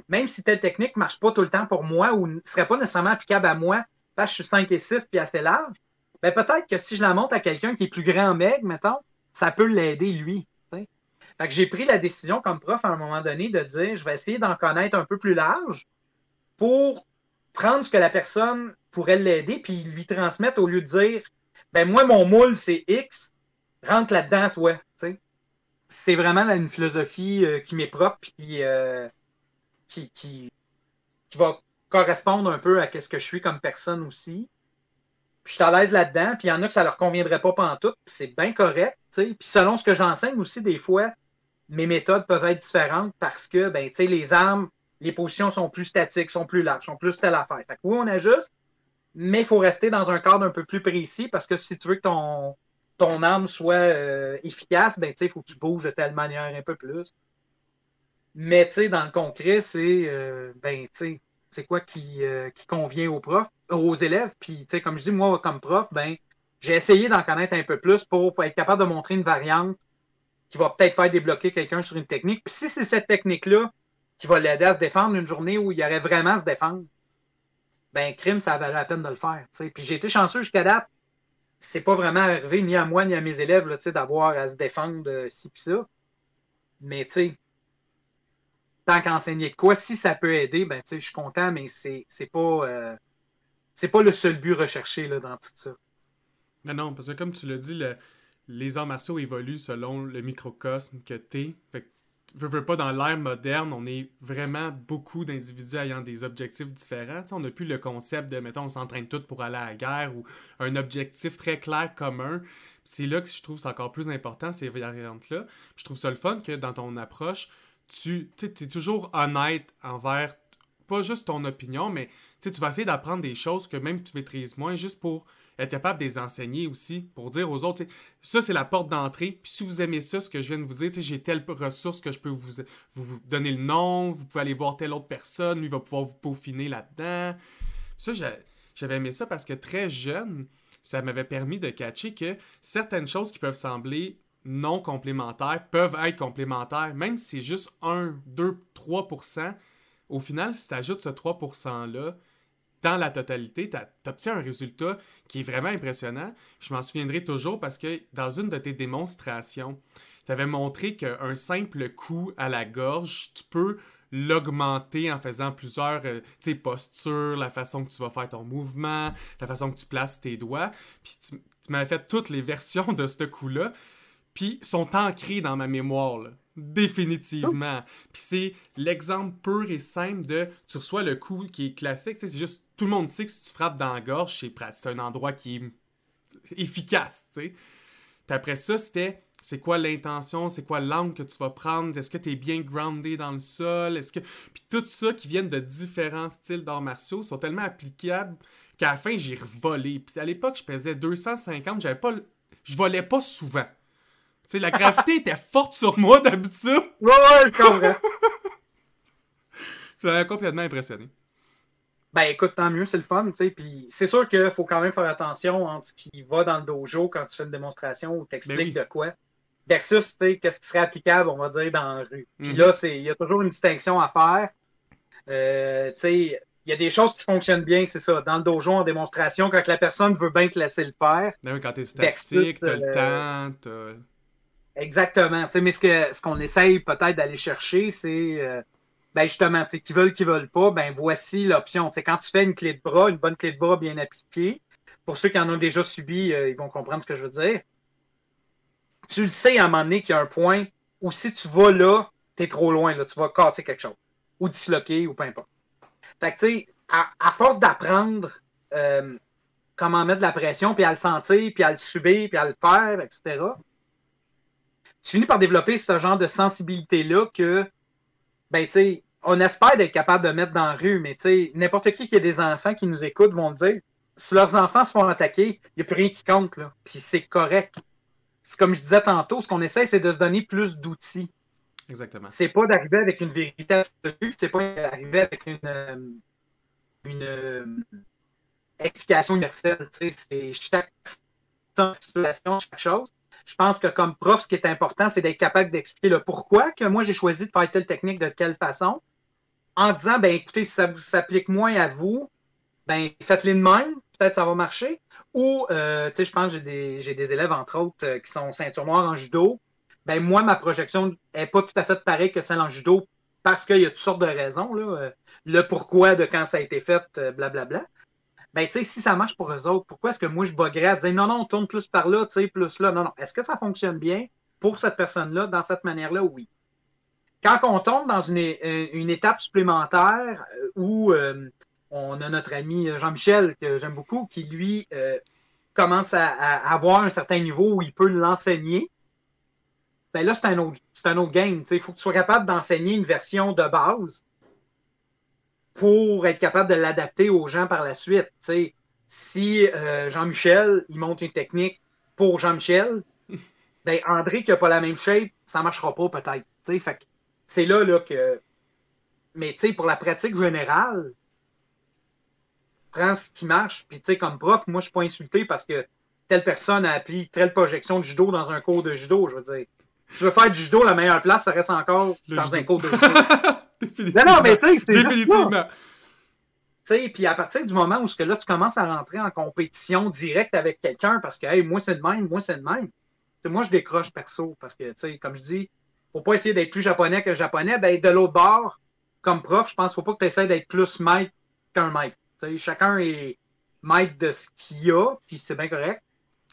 même si telle technique ne marche pas tout le temps pour moi ou ne serait pas nécessairement applicable à moi, parce que je suis 5 et 6 puis assez large, ben peut-être que si je la montre à quelqu'un qui est plus grand meg, mettons, ça peut l'aider lui. Que j'ai pris la décision comme prof à un moment donné de dire je vais essayer d'en connaître un peu plus large pour prendre ce que la personne pourrait l'aider puis lui transmettre au lieu de dire ben moi mon moule c'est X, rentre là-dedans toi. C'est vraiment une philosophie euh, qui m'est propre puis euh, qui, qui, va correspondre un peu à ce que je suis comme personne aussi. Puis je suis à l'aise là-dedans, puis il y en a que ça leur conviendrait pas pantoute, puis c'est bien correct. Puis selon ce que j'enseigne aussi, des fois, mes méthodes peuvent être différentes parce que ben, les armes, les positions sont plus statiques, sont plus larges, sont plus telle affaire. Fait oui, on ajuste, mais il faut rester dans un cadre un peu plus précis parce que si tu veux que ton, ton soit euh, efficace, ben, il faut que tu bouges de telle manière un peu plus. Mais dans le concret, c'est euh, ben, c'est quoi qui, euh, convient aux profs, aux élèves. Puis, comme je dis, moi, comme prof, ben, j'ai essayé d'en connaître un peu plus pour être capable de montrer une variante qui va peut-être faire débloquer quelqu'un sur une technique. Puis si c'est cette technique-là qui va l'aider à se défendre une journée où il y aurait vraiment à se défendre, ben crime, ça valait la peine de le faire. Puis j'ai été chanceux jusqu'à date. C'est pas vraiment arrivé ni à moi ni à mes élèves d'avoir à se défendre de ci pis ça. Mais tu sais, tant qu'enseigner de quoi, si ça peut aider, ben je suis content, mais c'est pas euh, c'est pas le seul but recherché là, dans tout ça. Mais non, parce que comme tu l'as dit, le, les arts martiaux évoluent selon le microcosme que t'es. Fait que, veux, veux pas, dans l'ère moderne, on est vraiment beaucoup d'individus ayant des objectifs différents. on n'a plus le concept de, mettons, on s'entraîne tous pour aller à la guerre ou un objectif très clair commun. C'est là que je trouve c'est encore plus important, ces variantes-là. Je trouve ça le fun que dans ton approche, tu es toujours honnête envers pas juste ton opinion, mais tu vas essayer d'apprendre des choses que même tu maîtrises moins juste pour être capable de les enseigner aussi, pour dire aux autres, ça c'est la porte d'entrée, puis si vous aimez ça, ce que je viens de vous dire, j'ai telle ressource que je peux vous, vous, donner le nom, vous pouvez aller voir telle autre personne, lui va pouvoir vous peaufiner là-dedans. Ça, j'avais aimé ça parce que très jeune, ça m'avait permis de catcher que certaines choses qui peuvent sembler non complémentaires peuvent être complémentaires, même si c'est juste 1, 2, 3%. Au final, si tu ajoutes ce 3%-là, dans la totalité, tu obtiens un résultat qui est vraiment impressionnant. Je m'en souviendrai toujours parce que dans une de tes démonstrations, tu avais montré qu'un simple coup à la gorge, tu peux l'augmenter en faisant plusieurs euh, postures, la façon que tu vas faire ton mouvement, la façon que tu places tes doigts. Puis tu, m'avais fait toutes les <laughs> versions de ce coup-là, puis sont ancrées dans ma mémoire. Définitivement. Puis c'est l'exemple pur et simple de tu reçois le coup qui est classique, c'est juste tout le monde sait que si tu frappes dans la gorge, c'est, c'est un endroit qui est efficace, tu sais. Puis après ça, c'était c'est quoi l'intention, c'est quoi l'angle que tu vas prendre, est-ce que tu es bien groundé dans le sol, est-ce que. Puis tout ça qui viennent de différents styles d'arts martiaux sont tellement applicables qu'à la fin, j'ai revolé. Puis à l'époque, je pesais 250, j'avais pas. Je volais pas souvent. Sais, la gravité était forte sur moi d'habitude. Ouais, ouais, je comprends. ça m'a complètement impressionné. Ben écoute, tant mieux, c'est le fun, tu sais. Puis c'est sûr qu'il faut quand même faire attention entre ce qui va dans le dojo quand tu fais une démonstration ou t'expliques ben de quoi, versus, tu sais, qu'est-ce qui serait applicable, on va dire, dans la rue. Puis mhm. là, il y a toujours une distinction à faire. Euh, tu sais, il y a des choses qui fonctionnent bien, c'est ça. Dans le dojo, en démonstration, quand la personne veut bien te laisser le faire. Ben quand t'es statique, t'as le euh, temps, Exactement. mais ce qu'on ce essaye peut-être d'aller chercher, c'est euh, ben justement, qui veulent, qui veulent pas, ben voici l'option. Quand tu fais une clé de bras, une bonne clé de bras bien appliquée, pour ceux qui en ont déjà subi, euh, ils vont comprendre ce que je veux dire. Tu le sais à un moment donné qu'il y a un point où si tu vas là, tu es trop loin, là, tu vas casser quelque chose. Ou disloquer, ou peu importe. Sais, à, force d'apprendre euh, comment mettre de la pression, puis à le sentir, puis à le subir, puis à le faire, etc., tu finis par développer ce genre de sensibilité-là que, ben, tu sais, on espère d'être capable de mettre dans la rue, mais tu sais, n'importe qui qui a des enfants qui nous écoutent vont dire si leurs enfants se font attaquer, il n'y a plus rien qui compte, là. Puis c'est correct. C'est comme je disais tantôt, ce qu'on essaie, c'est de se donner plus d'outils. Exactement. C'est pas d'arriver avec une vérité absolue, c'est pas d'arriver avec une, euh, une euh, explication universelle. C'est chaque situation, chaque chose je pense que comme prof, ce qui est important, c'est d'être capable d'expliquer le pourquoi que moi j'ai choisi de faire telle technique de quelle façon, en disant ben écoutez, si ça vous s'applique moins à vous, ben faites-les de même, peut-être ça va marcher. Ou euh, tu sais, je pense que j'ai des, élèves, entre autres, euh, qui sont ceinture noire en judo. Ben moi, ma projection n'est pas tout à fait pareille que celle en judo parce qu'il y a toutes sortes de raisons. Euh, le pourquoi de quand ça a été fait, blablabla. Bla, bla ben, tu sais, si ça marche pour eux autres, pourquoi est-ce que moi je buggerais à dire non, non, on tourne plus par là, tu sais, plus là? Non, non. Est-ce que ça fonctionne bien pour cette personne-là, dans cette manière-là? Oui. Quand on tombe dans une, euh, une étape supplémentaire euh, où euh, on a notre ami Jean-Michel, que j'aime beaucoup, qui lui commence à, avoir un certain niveau où il peut l'enseigner, ben là, c'est un autre, c'est un autre game. Il faut que tu sois capable d'enseigner une version de base pour être capable de l'adapter aux gens par la suite. si euh, Jean-Michel, il monte une technique pour Jean-Michel, <laughs> ben André qui n'a pas la même shape, ça ne marchera pas peut-être. c'est là, là que. Mais pour la pratique générale, prends ce qui marche. Puis comme prof, moi je ne suis pas insulté parce que telle personne a appris telle projection de judo dans un cours de judo. Je veux dire, tu veux faire du judo, la meilleure place, ça reste encore dans un cours de judo. <laughs> Non, non, mais tu sais, Définitivement. Puis à partir du moment où que là, tu commences à rentrer en compétition directe avec quelqu'un parce que hey, moi c'est le même, moi c'est le même. moi je décroche perso parce que, comme je dis, faut pas essayer d'être plus japonais que japonais. Ben, de l'autre bord, comme prof, je pense qu'il faut pas que tu essaies d'être plus maître qu'un maître. chacun est maître de ce qu'il a, puis c'est bien correct.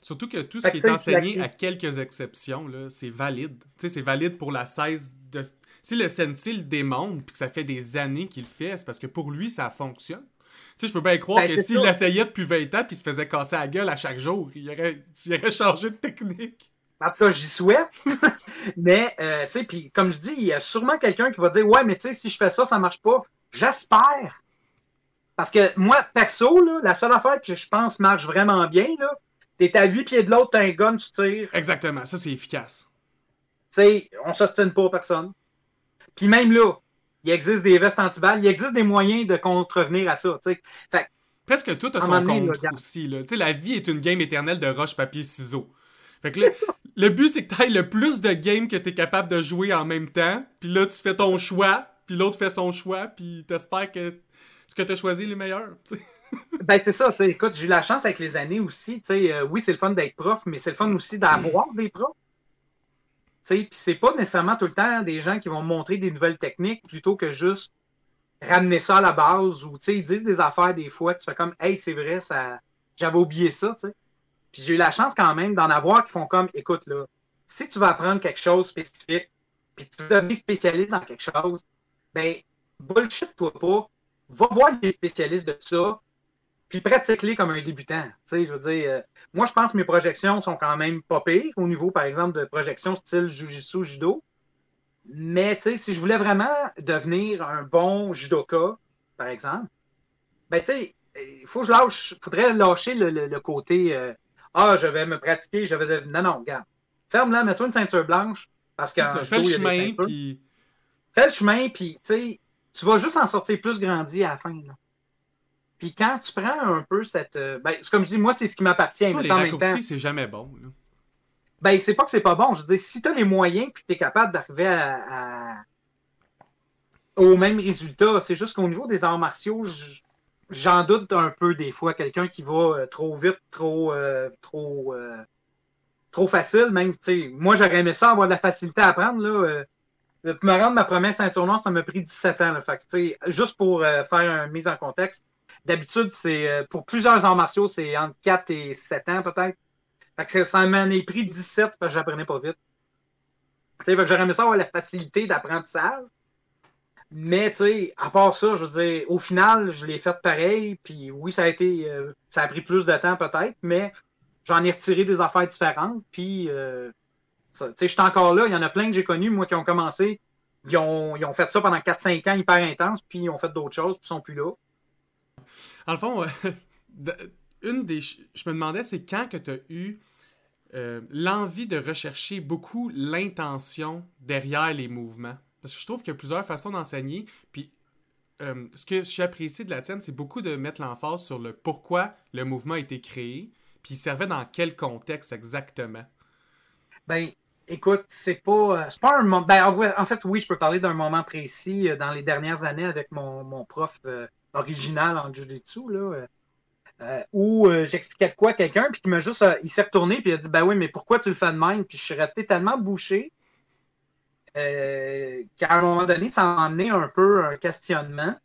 Surtout que tout ce qui est enseigné, à quelques exceptions, c'est valide. c'est valide pour la 16 de, si le sensei le démontre puis que ça fait des années qu'il le fait, c'est parce que pour lui, ça fonctionne. Tu sais, je peux bien croire ben, que s'il essayait depuis 20 ans puis il se faisait casser la gueule à chaque jour, il aurait, il aurait changé de technique. En tout cas, j'y souhaite. <laughs> mais, euh, tu sais, puis comme je dis, il y a sûrement quelqu'un qui va dire Ouais, mais tu sais, si je fais ça, ça marche pas. J'espère. Parce que moi, perso, là, la seule affaire que je pense marche vraiment bien, là, t'es à 8 pieds de l'autre, t'as un gun, tu tires. Exactement, ça c'est efficace. Tu sais, on s'ostine pas personne. Puis même là, il existe des vestes antiballes, il existe des moyens de contrevenir à ça. Fait, Presque tout a son contre aussi. Là. La vie est une game éternelle de roche, papier, ciseaux. Fait que le but, c'est que tu ailles le plus de games que tu es capable de jouer en même temps. Puis là, tu fais ton choix, puis l'autre fait son choix, puis t'espères que ce que tu as choisi est le meilleur. <laughs> ben, c'est ça. Écoute, j'ai eu la chance avec les années aussi. Euh, oui, c'est le fun d'être prof, mais c'est le fun aussi d'avoir des profs. Puis c'est pas nécessairement tout le temps des gens qui vont montrer des nouvelles techniques plutôt que juste ramener ça à la base ou ils disent des affaires des fois, tu fais comme Hey, c'est vrai, ça j'avais oublié ça. Puis j'ai eu la chance quand même d'en avoir qui font comme écoute là, si tu vas apprendre quelque chose spécifique, puis tu veux devenir spécialiste dans quelque chose, ben bullshit-toi pas, va voir les spécialistes de ça, puis pratique-les comme un débutant. Tu sais, je veux dire, euh, moi, je pense que mes projections sont quand même pas pires au niveau, par exemple, de projection style Jiu-Jitsu, Judo. Mais, tu sais, si je voulais vraiment devenir un bon judoka, par exemple, ben, tu sais, il faut que je lâche, faudrait lâcher le, côté euh, Ah, je vais me pratiquer, je vais devenir. Non, non, regarde. Ferme-la, mets-toi une ceinture blanche. Parce que fais le chemin, puis. Fais le chemin, puis, tu sais, tu vas juste en sortir plus grandi à la fin. Là. Puis quand tu prends un peu cette. Euh, ben, comme je dis, moi, c'est ce qui m'appartient. Ça, les raccourcis, c'est jamais bon. Là. Ben, c'est pas que c'est pas bon. Je veux dire, si tu as les moyens puis tu es capable d'arriver à, au même résultat. C'est juste qu'au niveau des arts martiaux, j'en doute un peu des fois. Quelqu'un qui va euh, trop vite, trop, euh, trop, euh, trop facile, même. Moi, j'aurais aimé ça, avoir de la facilité à apprendre. Là, me rendre ma première ceinture noire, ça m'a pris 17 ans. Là, fait, juste pour faire une mise en contexte, d'habitude, c'est pour plusieurs arts martiaux, c'est entre 4 et 7 ans peut-être. ça m'en a pris 17 parce que j'apprenais pas vite. J'aurais aimé ça avoir la facilité d'apprentissage. Mais, tu sais, à part ça, je veux dire, au final, je l'ai fait pareil. Puis oui, ça a été. Euh, ça a pris plus de temps peut-être, mais j'en ai retiré des affaires différentes. Puis, euh, tu sais, je suis encore là. Il y en a plein que j'ai connus, moi, qui ont commencé. Ils ont, ils ont fait ça pendant 4-5 ans hyper intense, puis ils ont fait d'autres choses, puis ils sont plus là. En le fond, <laughs> une des. Je me demandais, c'est quand que tu as eu. Euh, l'envie de rechercher beaucoup l'intention derrière les mouvements? Parce que je trouve qu'il y a plusieurs façons d'enseigner. Puis euh, ce que j'apprécie de la tienne, c'est beaucoup de mettre l'emphase sur le pourquoi le mouvement a été créé, puis il servait dans quel contexte exactement? Ben, écoute, c'est pas, euh, pas un moment. Ben, en fait, oui, je peux parler d'un moment précis euh, dans les dernières années avec mon, prof original en Jiu-Jitsu, là. où j'expliquais de quoi à quelqu'un, puis il m'a juste, il s'est retourné, puis il a dit, ben oui, mais pourquoi tu le fais de même? Puis je suis resté tellement bouché euh, qu'à un moment donné, ça m'a amené un peu un questionnement.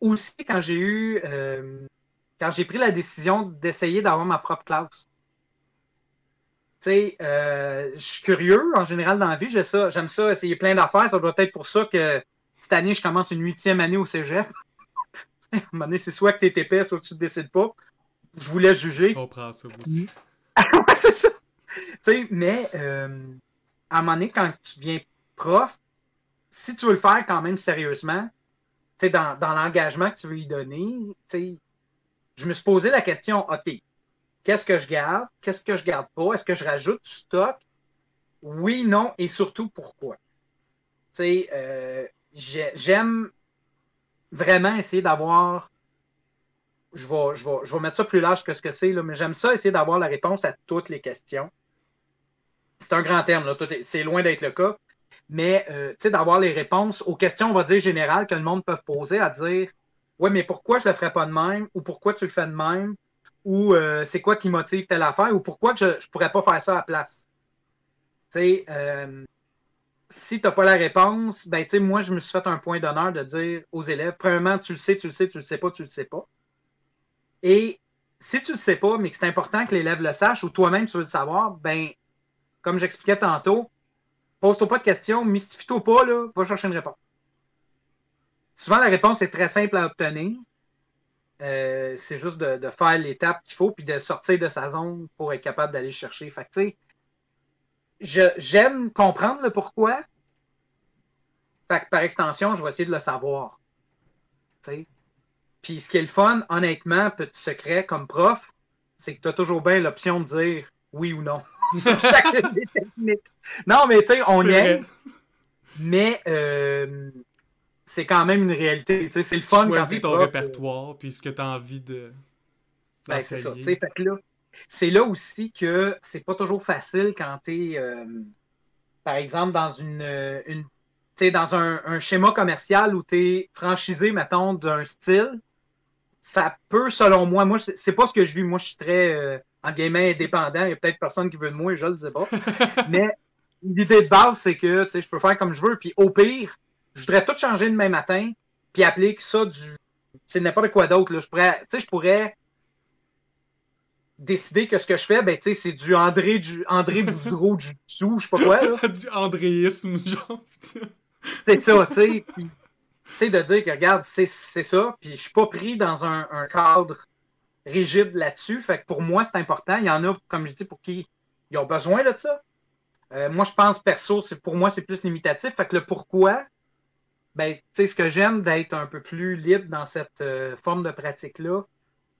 Aussi, quand j'ai eu, euh, quand j'ai pris la décision d'essayer d'avoir ma propre classe. Tu sais, euh, je suis curieux en général dans la vie, j'aime ça, ça, essayer plein d'affaires. Ça doit être pour ça que cette année, je commence une huitième année au cégep. <laughs> à un moment donné, c'est soit que tu es épais, soit que tu ne décides pas. Je voulais juger. Je comprends ça aussi. <laughs> c'est ça. Mais à un moment donné, quand tu viens prof, si tu veux le faire quand même sérieusement, dans, dans l'engagement que tu veux y donner, je me suis posé la question, OK, qu'est-ce que je garde? Qu'est-ce que je garde pas? Est-ce que je rajoute du stock? Oui, non, et surtout pourquoi? Euh, j'aime vraiment essayer d'avoir. Je vais, je, vais, je vais mettre ça plus large que ce que c'est, mais j'aime ça essayer d'avoir la réponse à toutes les questions. C'est un grand terme, c'est loin d'être le cas, mais euh, d'avoir les réponses aux questions, on va dire, générales que le monde peut poser, à dire Ouais, mais pourquoi je ne le ferais pas de même? Ou pourquoi tu le fais de même? Ou euh, c'est quoi qui motive telle affaire? Ou pourquoi je ne pourrais pas faire ça à la place. Euh, si tu n'as pas la réponse, ben, moi, je me suis fait un point d'honneur de dire aux élèves premièrement, tu le sais, tu le sais, tu le sais pas, tu le sais pas. Et si tu le sais pas, mais que c'est important que l'élève le sache ou toi-même tu veux le savoir, ben, comme j'expliquais tantôt, Pose-toi pas de questions, mystifie-toi pas, là, va chercher une réponse. Souvent, la réponse est très simple à obtenir. Euh, c'est juste de, faire l'étape qu'il faut, puis de sortir de sa zone pour être capable d'aller chercher. Fait que, j'aime comprendre le pourquoi. Fait que, par extension, je vais essayer de le savoir. Puis ce qui est le fun, honnêtement, petit secret comme prof, c'est que tu as toujours bien l'option de dire oui ou non. <laughs> <laughs> Non, mais tu sais, on y est. Mais euh, c'est quand même une réalité. C'est le fun. Choisis ton répertoire, puis ce que tu as envie de. Ben, c'est ça. Fait que là, c'est là aussi que c'est pas toujours facile quand tu es, euh, par exemple, dans une, une dans un, un, schéma commercial où tu es franchisé, mettons, d'un style. Ça peut, selon moi, moi, c'est pas ce que je vis. Moi, je suis très. Euh, en gaming indépendant, il y a peut-être personne qui veut de moi, je ne le sais pas. <laughs> Mais l'idée de base, c'est que je peux faire comme je veux. Puis au pire, je voudrais tout changer demain matin, puis appliquer ça du. C'est n'importe quoi d'autre. Je pourrais, je pourrais décider que ce que je fais, ben, c'est du André du André <laughs> Boudreau du dessous, je sais pas quoi. Là. <laughs> du andréisme, genre. c'est ça, tu sais. Puis, de dire que regarde, c'est ça, puis je suis pas pris dans un, un cadre rigide là-dessus. Fait que pour moi, c'est important. Il y en a, comme je dis, pour qui ils ont besoin de ça. Euh, moi, je pense perso, c'est pour moi, c'est plus limitatif. Fait que le pourquoi, ben, tu sais, ce que j'aime d'être un peu plus libre dans cette euh, forme de pratique-là,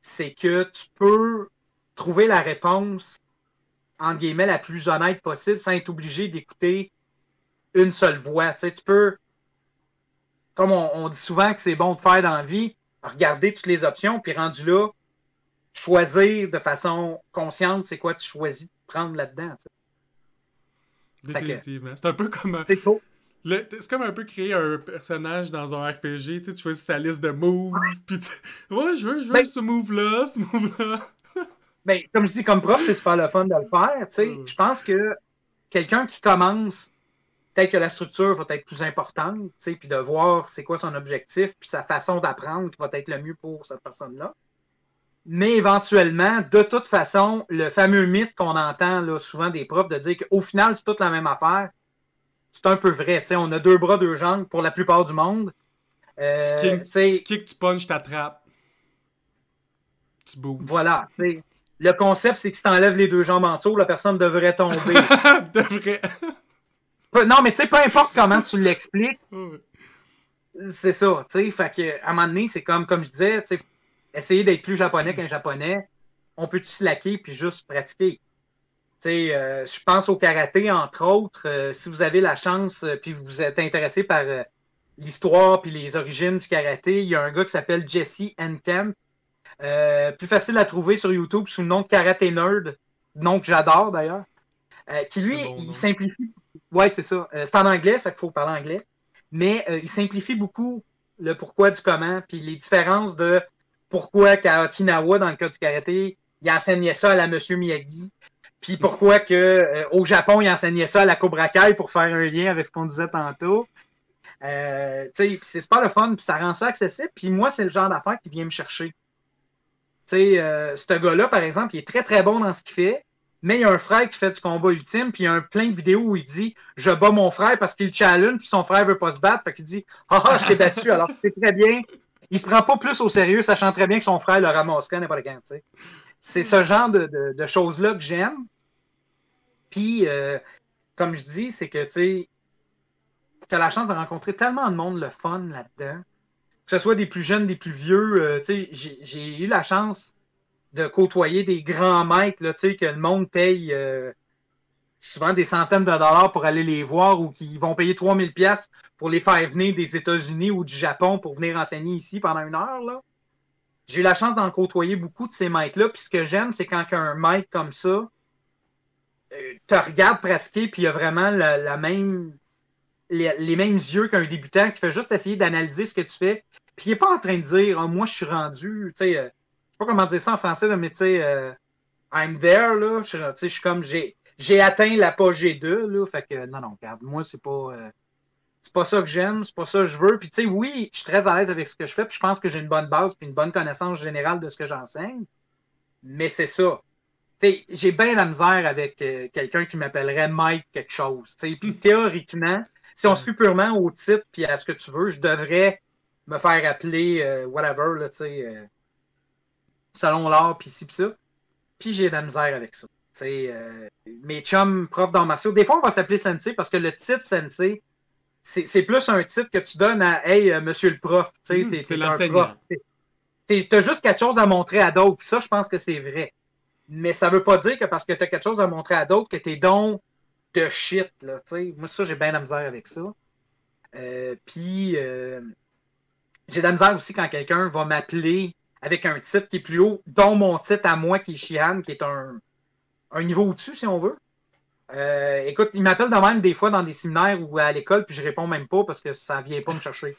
c'est que tu peux trouver la réponse, en guillemets, la plus honnête possible sans être obligé d'écouter une seule voix. Tu sais, tu peux, comme on, on dit souvent que c'est bon de faire dans la vie, regarder toutes les options, puis rendu là, choisir de façon consciente c'est quoi tu choisis de prendre là-dedans. Définitivement. C'est un peu comme. C'est comme un peu créer un personnage dans un RPG, tu sais, tu choisis sa liste de moves, puis ouais, je veux, je veux ben ce move-là, ce move-là. Ben, comme je dis, comme prof, c'est super le fun de le faire, tu sais. Je pense que quelqu'un qui commence, peut-être que la structure va être plus importante, tu puis de voir c'est quoi son objectif, puis sa façon d'apprendre qui va être le mieux pour cette personne-là. Mais éventuellement, de toute façon, le fameux mythe qu'on entend là, souvent des profs de dire qu'au final, c'est toute la même affaire, c'est un peu vrai. on a deux bras, deux jambes pour la plupart du monde. Euh, tu kicks, tu punches, t'attrapes. Tu bouges. Voilà. Le concept, c'est que si tu enlèves les deux jambes en dessous, la personne devrait tomber. <laughs> devrait. non, mais tu sais, peu importe comment tu l'expliques, <laughs> c'est ça. Fait que, à un moment donné, c'est comme, comme je disais, essayer d'être plus japonais qu'un japonais. On peut-tu slacker puis juste pratiquer? Euh, je pense au karaté, entre autres. Euh, si vous avez la chance, euh, puis vous êtes intéressé par l'histoire puis les origines du karaté, il y a un gars qui s'appelle Jesse Enkemp. plus facile à trouver sur YouTube sous le nom de Karaté Nerd, nom que j'adore d'ailleurs. qui lui, il simplifie. Ouais, c'est ça. c'est en anglais, fait qu'il faut parler anglais. Mais il simplifie beaucoup le pourquoi du comment, puis les différences de pourquoi qu'à Okinawa, dans le cas du karaté, il enseignait ça à la Monsieur Miyagi, puis pourquoi que euh, au Japon, il enseignait ça à la Cobra Kai pour faire un lien avec ce qu'on disait tantôt. Euh, c'est pas le fun, puis ça rend ça accessible. Puis moi, c'est le genre d'affaire qui vient me chercher. Sais, euh, ce gars-là, par exemple, il est très très bon dans ce qu'il fait, mais il y a un frère qui fait du combat ultime, puis il y a un plein de vidéos où il dit Je bats mon frère parce qu'il challenge, puis son frère veut pas se battre. Fait qu'il dit Ah, ah je t'ai battu, alors c'est très bien. Il se prend pas plus au sérieux, sachant très bien que son frère le ramasserait n'importe quand. C'est ce genre de, de choses-là que j'aime. Puis, euh, comme je dis, c'est que, tu as la chance de rencontrer tellement de monde le fun là-dedans. Que ce soit des plus jeunes, des plus vieux. Euh, j'ai eu la chance de côtoyer des grands maîtres, là, que le monde paye euh, souvent des centaines de dollars pour aller les voir ou qui vont payer 3000 pièces pour les faire venir des États-Unis ou du Japon pour venir enseigner ici pendant une heure. J'ai eu la chance d'en côtoyer beaucoup de ces maîtres-là. Puis ce que j'aime, c'est quand un maître comme ça, te regarde pratiquer, puis il a vraiment la, même, les, mêmes yeux qu'un débutant qui fait juste essayer d'analyser ce que tu fais. Puis il n'est pas en train de dire oh, Moi, je suis rendu. Tu sais, euh, je sais pas comment dire ça en français, mais tu sais, euh, I'm there. Là, je, suis comme j'ai, j'ai atteint l'apogée 2. Là, fait que non, non, regarde, moi, c'est pas. Euh, c'est pas ça que j'aime, c'est pas ça que je veux. Puis, tu sais, oui, je suis très à l'aise avec ce que je fais, puis je pense que j'ai une bonne base, puis une bonne connaissance générale de ce que j'enseigne. Mais c'est ça j'ai bien la misère avec quelqu'un qui m'appellerait Mike quelque chose. Puis <laughs> théoriquement, si on se fait purement au titre puis à ce que tu veux, je devrais me faire appeler euh, whatever, là, euh, selon l'art, puis ci, puis ça. Puis j'ai de la misère avec ça. mes chums profs d'art martiaux, des fois on va s'appeler sensei parce que le titre sensei, c'est plus un titre que tu donnes à Hey, monsieur le prof. Hmm, c'est l'enseignant. Tu as juste quelque chose à montrer à d'autres. Puis ça, je pense que c'est vrai. Mais ça veut pas dire que parce que tu as quelque chose à montrer à d'autres que t'es donc de shit. Là, Moi, ça, j'ai bien la misère avec ça. Euh, puis, euh, j'ai de la misère aussi quand quelqu'un va m'appeler avec un titre qui est plus haut, dont mon titre à moi qui est Shihan, qui est un, niveau au-dessus, si on veut. Euh, écoute, il m'appelle de même des fois dans des séminaires ou à l'école, puis je réponds même pas parce que ça vient pas me chercher.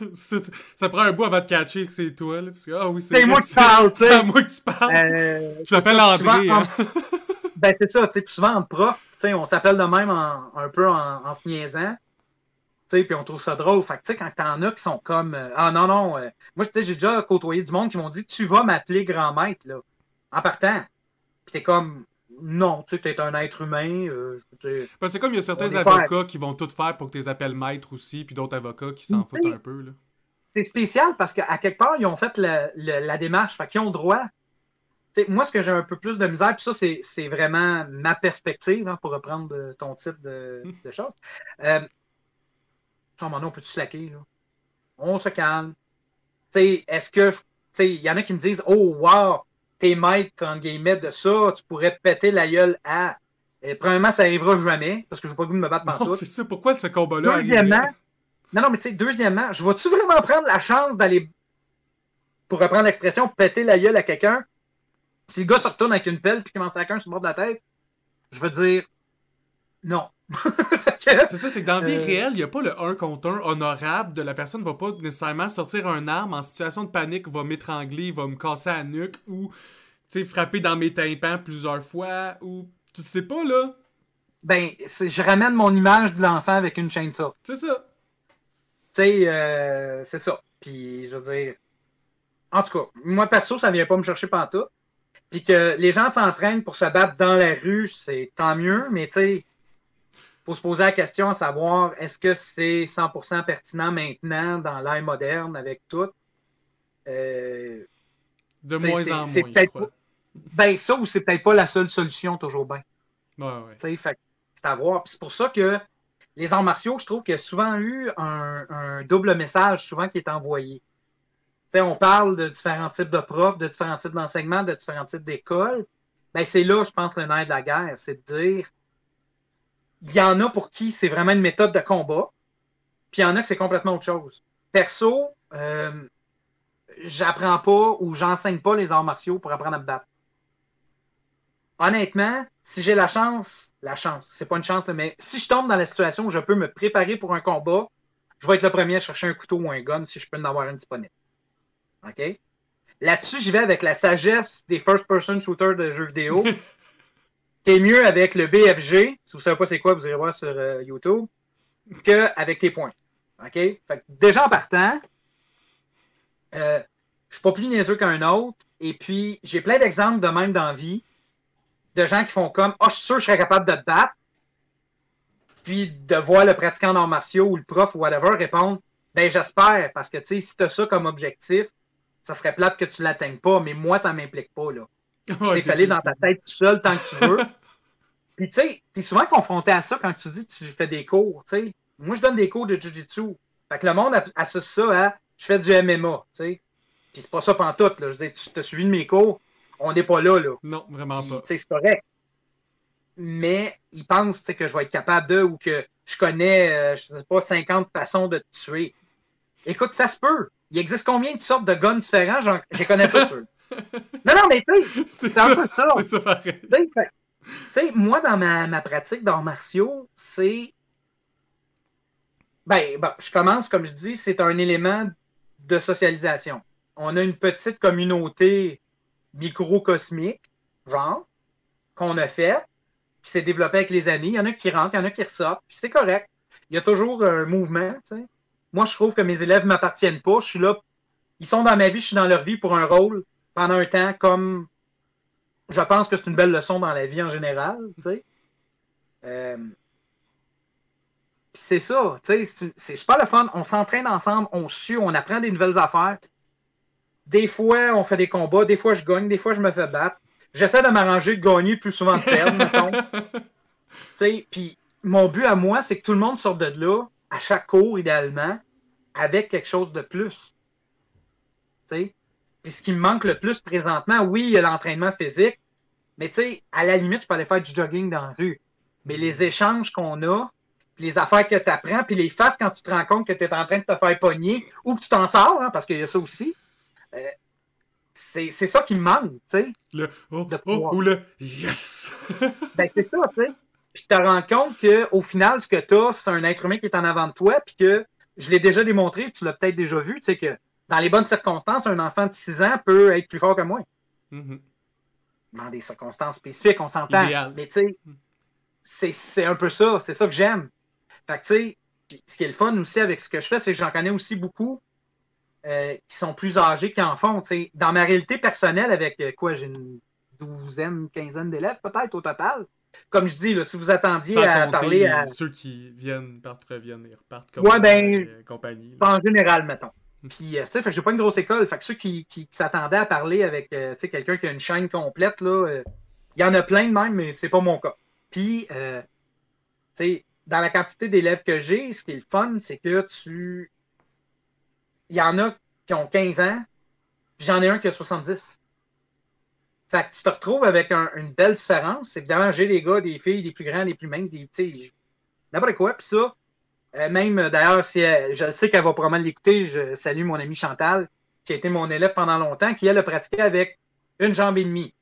<laughs> ça prend un bout avant de catcher que c'est toi. Là, parce que, ah oui, c'est moi qui parle. C'est moi qui parle. Euh, je m'appelle André. Hein. <laughs> ben, c'est ça. Puis souvent, en prof, on s'appelle de même un peu en, se niaisant. Puis on trouve ça drôle. Fait que, quand t'en as qui sont comme euh, Ah non, non. Euh, moi, j'ai déjà côtoyé du monde qui m'ont dit Tu vas m'appeler grand-maître là, en partant. Puis t'es comme non, tu es un être humain. Euh, c'est comme il y a certains avocats qui vont tout faire pour que tu les appelles maître aussi, puis d'autres avocats qui s'en foutent un peu. C'est spécial parce qu'à quelque part, ils ont fait la démarche, fait qu'ils ont droit. moi, ce que j'ai un peu plus de misère, puis ça, c'est vraiment ma perspective, hein, pour reprendre euh, ton titre de, <laughs> de choses. Euh, oh, on peut-tu slacker? Là? On se calme. Est-ce que. Il y en a qui me disent Oh, wow! t'es maître, en guillemets, de ça, tu pourrais péter la gueule à. Et, premièrement, ça arrivera jamais, parce que je n'ai pas voulu me battre partout. C'est ça, pourquoi ce combat-là Deuxièmement, non, non, mais tu sais, deuxièmement, je vais-tu vraiment prendre la chance d'aller, pour reprendre l'expression, péter la gueule à quelqu'un? Si le gars se retourne avec une pelle puis commence à quelqu'un sur le bord de la tête, je veux dire, non. <laughs> c'est ça, c'est que dans la vie Euh, réelle, il n'y a pas le 1 contre 1 honorable de la personne va pas nécessairement sortir un arme en situation de panique, va m'étrangler, va me casser la nuque ou tu sais, frapper dans mes tympans plusieurs fois ou tu sais pas là. Ben, je ramène mon image de l'enfant avec une chaîne ça. C'est ça. Tu sais, euh, c'est ça. Puis, je veux dire. En tout cas, moi, perso, ça vient pas me chercher pantoute. Puis que les gens s'entraînent pour se battre dans la rue, c'est tant mieux, mais tu sais, faut se poser la question à savoir est-ce que c'est 100% pertinent maintenant dans l'ère moderne avec tout? Euh, De moins en moins, peut-être. Ben, ça, ou c'est peut-être pas la seule solution, toujours bien. Ouais, ouais. Fait c'est à voir. Puis c'est pour ça que les arts martiaux, je trouve qu'il y a souvent eu un, un double message, souvent qui est envoyé. On parle de différents types de profs, de différents types d'enseignements, de différents types d'écoles. Ben, c'est là, je pense, le nerf de la guerre. C'est de dire, il y en a pour qui c'est vraiment une méthode de combat, puis il y en a que c'est complètement autre chose. Perso, euh, j'apprends pas ou j'enseigne pas les arts martiaux pour apprendre à me battre honnêtement, si j'ai la chance, la chance, c'est pas une chance, mais si je tombe dans la situation où je peux me préparer pour un combat, je vais être le premier à chercher un couteau ou un gun si je peux en avoir un disponible. OK? Là-dessus, j'y vais avec la sagesse des first-person shooters de jeux vidéo. <laughs> T'es mieux avec le BFG, si vous savez pas c'est quoi, vous irez voir sur euh, YouTube, qu'avec tes points. OK? Fait que déjà en partant, euh, je suis pas plus niaiseux qu'un autre. Et puis, j'ai plein d'exemples de même dans vie de gens qui font comme Ah, je suis sûr que je serais capable de te battre. Puis de voir le pratiquant d'arts martiaux ou le prof ou whatever répondre Ben, j'espère, parce que tu sais, si tu as ça comme objectif, ça serait plate que tu l'atteignes pas, mais moi, ça m'implique pas. là. <laughs> Ouais, T'es fallé dans ta tête tout seul tant que tu veux. <laughs> Puis tu sais, t'es souvent confronté à ça quand tu dis que tu fais des cours. tu sais. Moi, je donne des cours de Jiu-Jitsu. Fait que le monde associe ça à je fais du MMA. tu sais. Puis c'est pas ça pantoute. Là. Je dis, tu as suivi de mes cours, on n'est pas là. là. Non, vraiment Puis, pas. tu sais, c'est correct. Mais ils pensent tu que je vais être capable de ou que je connais, euh, je sais pas, 50 façons de te tuer. Écoute, ça se peut. Il existe combien de sortes de guns différents? J'en- Je connais pas <laughs> tous. Non, non, mais tu sais, <laughs> C'est un ça, peu ça. c'est ça pareil. Tu sais, moi, dans ma, ma pratique d'arts martiaux, c'est. Ben, bon, je commence, comme je dis, c'est un élément de socialisation. On a une petite communauté microcosmique, genre, qu'on a faite, qui s'est développée avec les années. Il y en a qui rentrent, il y en a qui ressortent, puis c'est correct. Il y a toujours un mouvement, tu sais. Moi, je trouve que mes élèves ne m'appartiennent pas. Je suis là. Ils sont dans ma vie, je suis dans leur vie pour un rôle pendant un temps, comme je pense que c'est une belle leçon dans la vie en général, tu sais. Euh, puis c'est ça, tu sais, c'est super le fun. On s'entraîne ensemble, on sue, on apprend des nouvelles affaires. Des fois, on fait des combats, des fois, je gagne, des fois, je me fais battre. J'essaie de m'arranger de gagner plus souvent de perdre, <laughs> mettons. Tu sais, puis mon but à moi, c'est que tout le monde sorte de là, à chaque cours, idéalement, avec quelque chose de plus. Tu sais. Puis ce qui me manque le plus présentement, oui, il y a l'entraînement physique, mais tu sais, à la limite, je peux aller faire du jogging dans la rue. Mais les échanges qu'on a, puis les affaires que tu apprends, puis les faces quand tu te rends compte que tu es en train de te faire pogner ou que tu t'en sors, hein, parce qu'il y a ça aussi, euh, c'est ça qui me manque, tu sais. Le oh, oh, ou le yes! <laughs> Ben, c'est ça, tu sais. Puis tu te rends compte qu'au final, ce que tu as, c'est un être humain qui est en avant de toi, puis que je l'ai déjà démontré, tu l'as peut-être déjà vu, tu sais, que dans les bonnes circonstances, un enfant de 6 ans peut être plus fort que moi. Mhm. Dans des circonstances spécifiques, on s'entend. Mais tu sais, c'est- un peu ça, c'est ça que j'aime. Fait que tu sais, ce qui est le fun aussi avec ce que je fais, c'est que j'en connais aussi beaucoup euh, qui sont plus âgés qui en font. tu sais. Dans ma réalité personnelle, avec euh, quoi, j'ai une douzaine, quinzaine d'élèves peut-être au total. Comme je dis, là, si vous attendiez Sans à parler à, ceux qui viennent, partent, reviennent et repartent comme Ouais, ben, euh, compagnie. là. en général, mettons. Puis, euh, tu sais, j'ai pas une grosse école. Fait que ceux qui, qui- s'attendaient à parler avec, euh, quelqu'un qui a une chaîne complète, là, euh, il y en a plein de même, mais c'est pas mon cas. Puis, tu sais, dans la quantité d'élèves que j'ai, ce qui est le fun, c'est que tu... Il y en a qui ont 15 ans, puis j'en ai un qui a 70. Fait que tu te retrouves avec un- une belle différence. Évidemment, j'ai des gars, des filles, des plus grands, des plus minces, des, n'importe quoi. Puis ça, euh, même euh, d'ailleurs, si elle- je sais qu'elle va probablement l'écouter, je salue mon amie Chantal, qui a été mon élève pendant longtemps, qui elle a pratiqué avec une jambe et demie.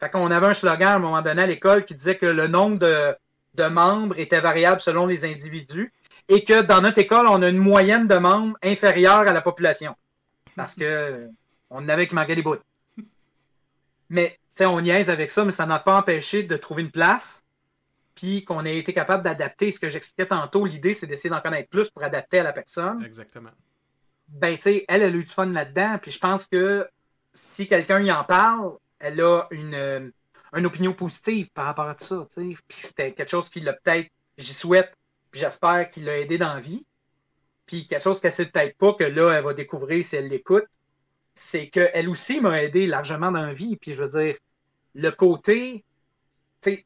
Fait qu'on avait un slogan à un moment donné à l'école qui disait que le nombre de, de membres était variable selon les individus et que dans notre école, on a une moyenne de membres inférieure à la population. Parce que on avait qui manquait des bouts. <laughs> Mais on niaise avec ça, mais ça n'a pas empêché de trouver une place, puis qu'on ait été capable d'adapter. Ce que j'expliquais tantôt, l'idée, c'est d'essayer d'en connaître plus pour adapter à la personne. Exactement. Ben, tu sais, elle, elle a eu du fun là-dedans, puis je pense que si quelqu'un y en parle, elle a une, euh, une opinion positive par rapport à tout ça, tu sais. Puis c'était quelque chose qui l'a peut-être, j'y souhaite, puis j'espère qu'il l'a aidé dans la vie. Puis quelque chose qu'elle sait peut-être pas, que là, elle va découvrir si elle l'écoute, c'est qu'elle aussi m'a aidé largement dans la vie. Puis je veux dire, le côté.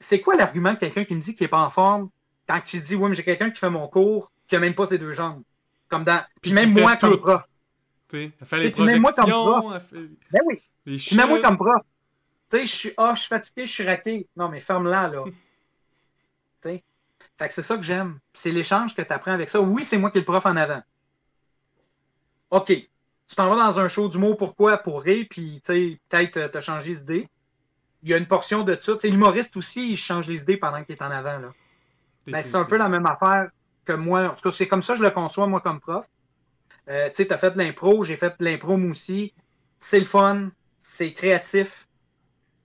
C'est quoi l'argument de quelqu'un qui me dit qu'il n'est pas en forme quand tu dis Oui, mais j'ai quelqu'un qui fait mon cours qui n'a même pas ses deux jambes? Comme dans. Puis, même moi comme prof. Elle fait les projections. Même moi comme prof. Ben oui. Puis même moi comme prof. Tu sais, je suis ah, je suis fatigué, je suis raqué. Non, mais ferme-la, là. <laughs> tu sais. Fait que c'est ça que j'aime. C'est l'échange que tu apprends avec ça. Oui, c'est moi qui est le prof en avant. OK. Tu t'en vas dans un show d'humour, pourquoi? Pour rire, puis peut-être euh, t'as changé d'idée il y a une portion de ça. L'humoriste aussi, il change les idées pendant qu'il est en avant. Là. Ben, c'est un peu la même affaire que moi. En tout cas, c'est comme ça que je le conçois, moi, comme prof. Euh, tu as fait de l'impro, j'ai fait de l'impro, moi aussi. C'est le fun, c'est créatif.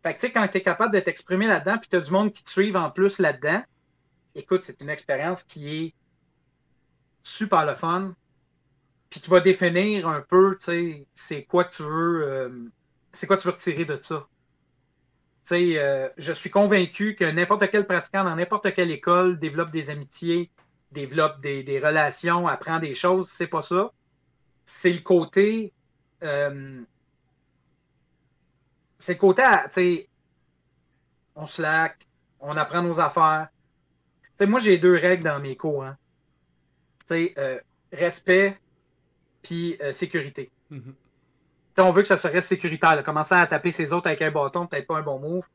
Tu sais, quand tu es capable de t'exprimer là-dedans, puis tu as du monde qui te suive en plus là-dedans, écoute, c'est une expérience qui est super le fun, puis qui va définir un peu, tu sais, c'est quoi tu veux, euh, c'est quoi tu veux retirer de ça. Euh, je suis convaincu que n'importe quel pratiquant dans n'importe quelle école développe des amitiés, développe des, relations, apprend des choses. C'est pas ça. C'est le côté. Euh, c'est le côté, tu on se laque, on apprend nos affaires. moi, j'ai deux règles dans mes cours. Hein. Euh, respect puis sécurité. Mm-hmm on veut que ça serait sécuritaire. Commencer à taper ses autres avec un bâton, peut-être pas un bon move.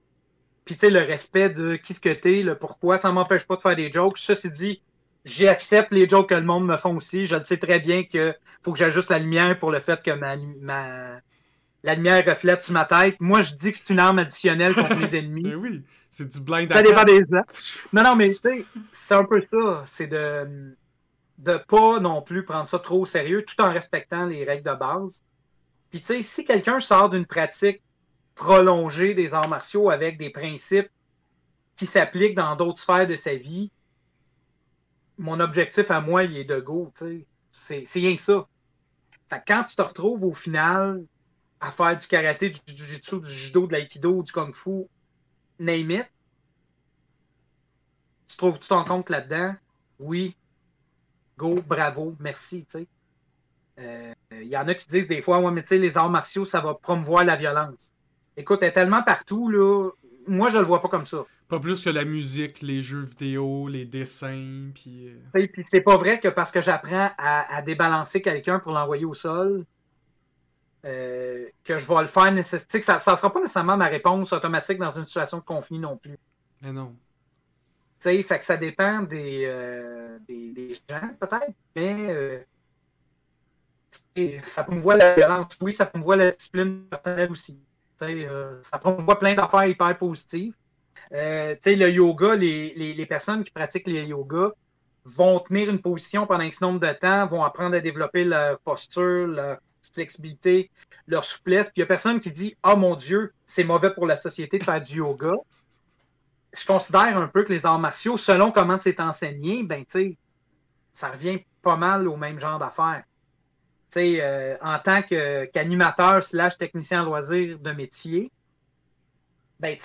Puis, tu sais, le respect de qui ce que t'es, le pourquoi, ça m'empêche pas de faire des jokes. Ceci dit, j'accepte les jokes que le monde me font aussi. Je le sais très bien qu'il faut que j'ajuste la lumière pour le fait que ma, la lumière reflète sur ma tête. Moi, je dis que c'est une arme additionnelle contre mes <laughs> ennemis. Mais oui, c'est du blind Ça dépend des gens. Non, non, mais tu sais, c'est un peu ça. C'est de de pas non plus prendre ça trop au sérieux tout en respectant les règles de base. Puis, tu sais, si quelqu'un sort d'une pratique prolongée des arts martiaux avec des principes qui s'appliquent dans d'autres sphères de sa vie, mon objectif à moi, il est de go, tu sais. C'est rien que ça. Fait quand tu te retrouves au final à faire du karaté, du jiu-jitsu, du judo, de l'aïkido, du kung-fu, name it, tu trouves-tu ton compte là-dedans? Oui. Go, bravo, merci, tu sais. Il euh, y en a qui disent des fois, ouais, mais tu sais, les arts martiaux, ça va promouvoir la violence. Écoute, elle est tellement partout, là. Moi, je le vois pas comme ça. Pas plus que la musique, les jeux vidéo, les dessins, puis... Euh, Et puis c'est pas vrai que parce que j'apprends à, débalancer quelqu'un pour l'envoyer au sol, euh, que je vais le faire nécessaire. Ça ne sera pas nécessairement ma réponse automatique dans une situation de conflit non plus. Mais non. Tu sais, fait que ça dépend des, des, des, gens, peut-être, mais ça promouvoit la violence, oui, ça promouvoit la discipline personnelle aussi. Euh, ça promouvoit plein d'affaires hyper positives. Euh, le yoga, les, personnes qui pratiquent le yoga vont tenir une position pendant un nombre de temps, vont apprendre à développer leur posture, leur flexibilité, leur souplesse. Puis il n'y a personne qui dit Ah oh, mon Dieu, c'est mauvais pour la société de faire du yoga. Je considère un peu que les arts martiaux, selon comment c'est enseigné, ben, ça revient pas mal au même genre d'affaires. Euh, en tant qu'animateur slash technicien en loisir de métier, ben,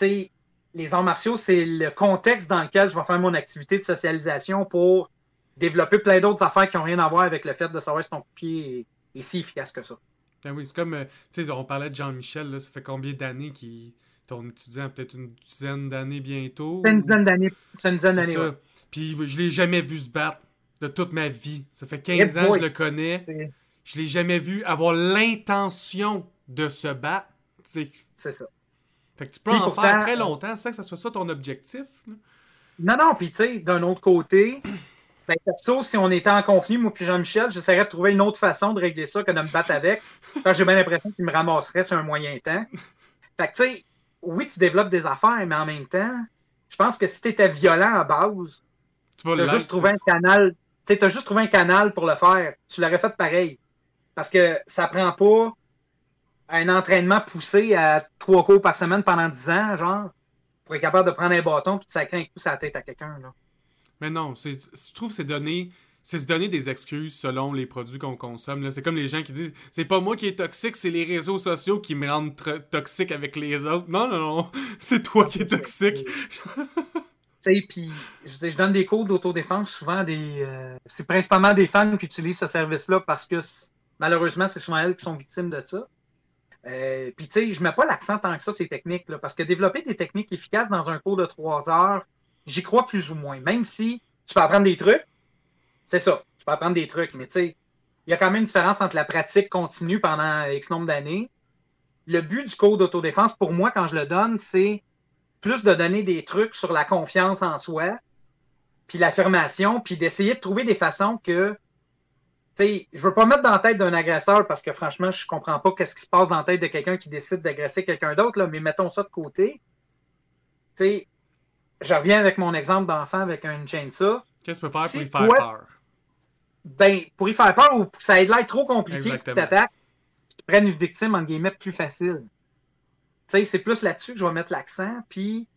les arts martiaux, c'est le contexte dans lequel je vais faire mon activité de socialisation pour développer plein d'autres affaires qui n'ont rien à voir avec le fait de savoir si ton pied est, si efficace que ça. Ben oui, c'est comme, euh, tu sais, on parlait de Jean-Michel, ça fait combien d'années qu'il ton étudiant, peut-être une dizaine d'années bientôt? C'est une dizaine d'années. C'est une dizaine d'années, Puis je l'ai jamais vu se battre de toute ma vie. Ça fait 15 ans que je le connais. Je l'ai jamais vu avoir l'intention de se battre. C'est ça. Fait que tu peux en faire très longtemps sans que ça soit ça ton objectif. Non, non, puis tu sais, d'un autre côté, <clears throat> ben, si on était en conflit, moi puis Jean-Michel, j'essaierais de trouver une autre façon de régler ça que de me battre <laughs> avec. J'ai bien l'impression qu'il me ramasserait sur un moyen temps. Fait que tu sais, oui, tu développes des affaires, mais en même temps, je pense que si tu étais violent à base, Tu as juste trouvé un canal. Tu as juste trouvé un canal pour le faire. Tu l'aurais fait pareil. Parce que ça prend pas un entraînement poussé à trois cours par semaine pendant 10 ans, genre, pour être capable de prendre un bâton et de sacrer un coup sur la tête à quelqu'un. là. Mais non, c'est, je trouve que c'est donner, c'est se donner des excuses selon les produits qu'on consomme. Là. C'est comme les gens qui disent c'est pas moi qui est toxique, c'est les réseaux sociaux qui me rendent tr- toxique avec les autres. Non, non, non, <laughs> c'est toi qui es toxique. <laughs> Tu sais, puis je, je donne des cours d'autodéfense souvent des. euh, c'est principalement des femmes qui utilisent ce service-là parce que c- malheureusement, c'est souvent elles qui sont victimes de ça. Euh, puis tu sais, je mets pas l'accent tant que ça, ces techniques-là, parce que développer des techniques efficaces dans un cours de trois heures, j'y crois plus ou moins. Même si tu peux apprendre des trucs, c'est ça, tu peux apprendre des trucs, mais tu sais, il y a quand même une différence entre la pratique continue pendant X nombre d'années. Le but du cours d'autodéfense, pour moi, quand je le donne, c'est plus de donner des trucs sur la confiance en soi, puis l'affirmation, puis d'essayer de trouver des façons que, sais, je veux pas mettre dans la tête d'un agresseur parce que franchement, je comprends pas qu'est-ce qui se passe dans la tête de quelqu'un qui décide d'agresser quelqu'un d'autre, là, mais mettons ça de côté. Tu sais, je reviens avec mon exemple d'enfant avec un chainsaw. Qu'est-ce que tu peux faire Si pour y faire toi- peur? Ben, pour y faire peur ou pour que ça ait l'air trop compliqué, qu'ils Exactement. t'attaquent, qu'ils prennent une victime, en guillemets, plus facile. Tu sais, c'est plus là-dessus que je vais mettre l'accent. Puis,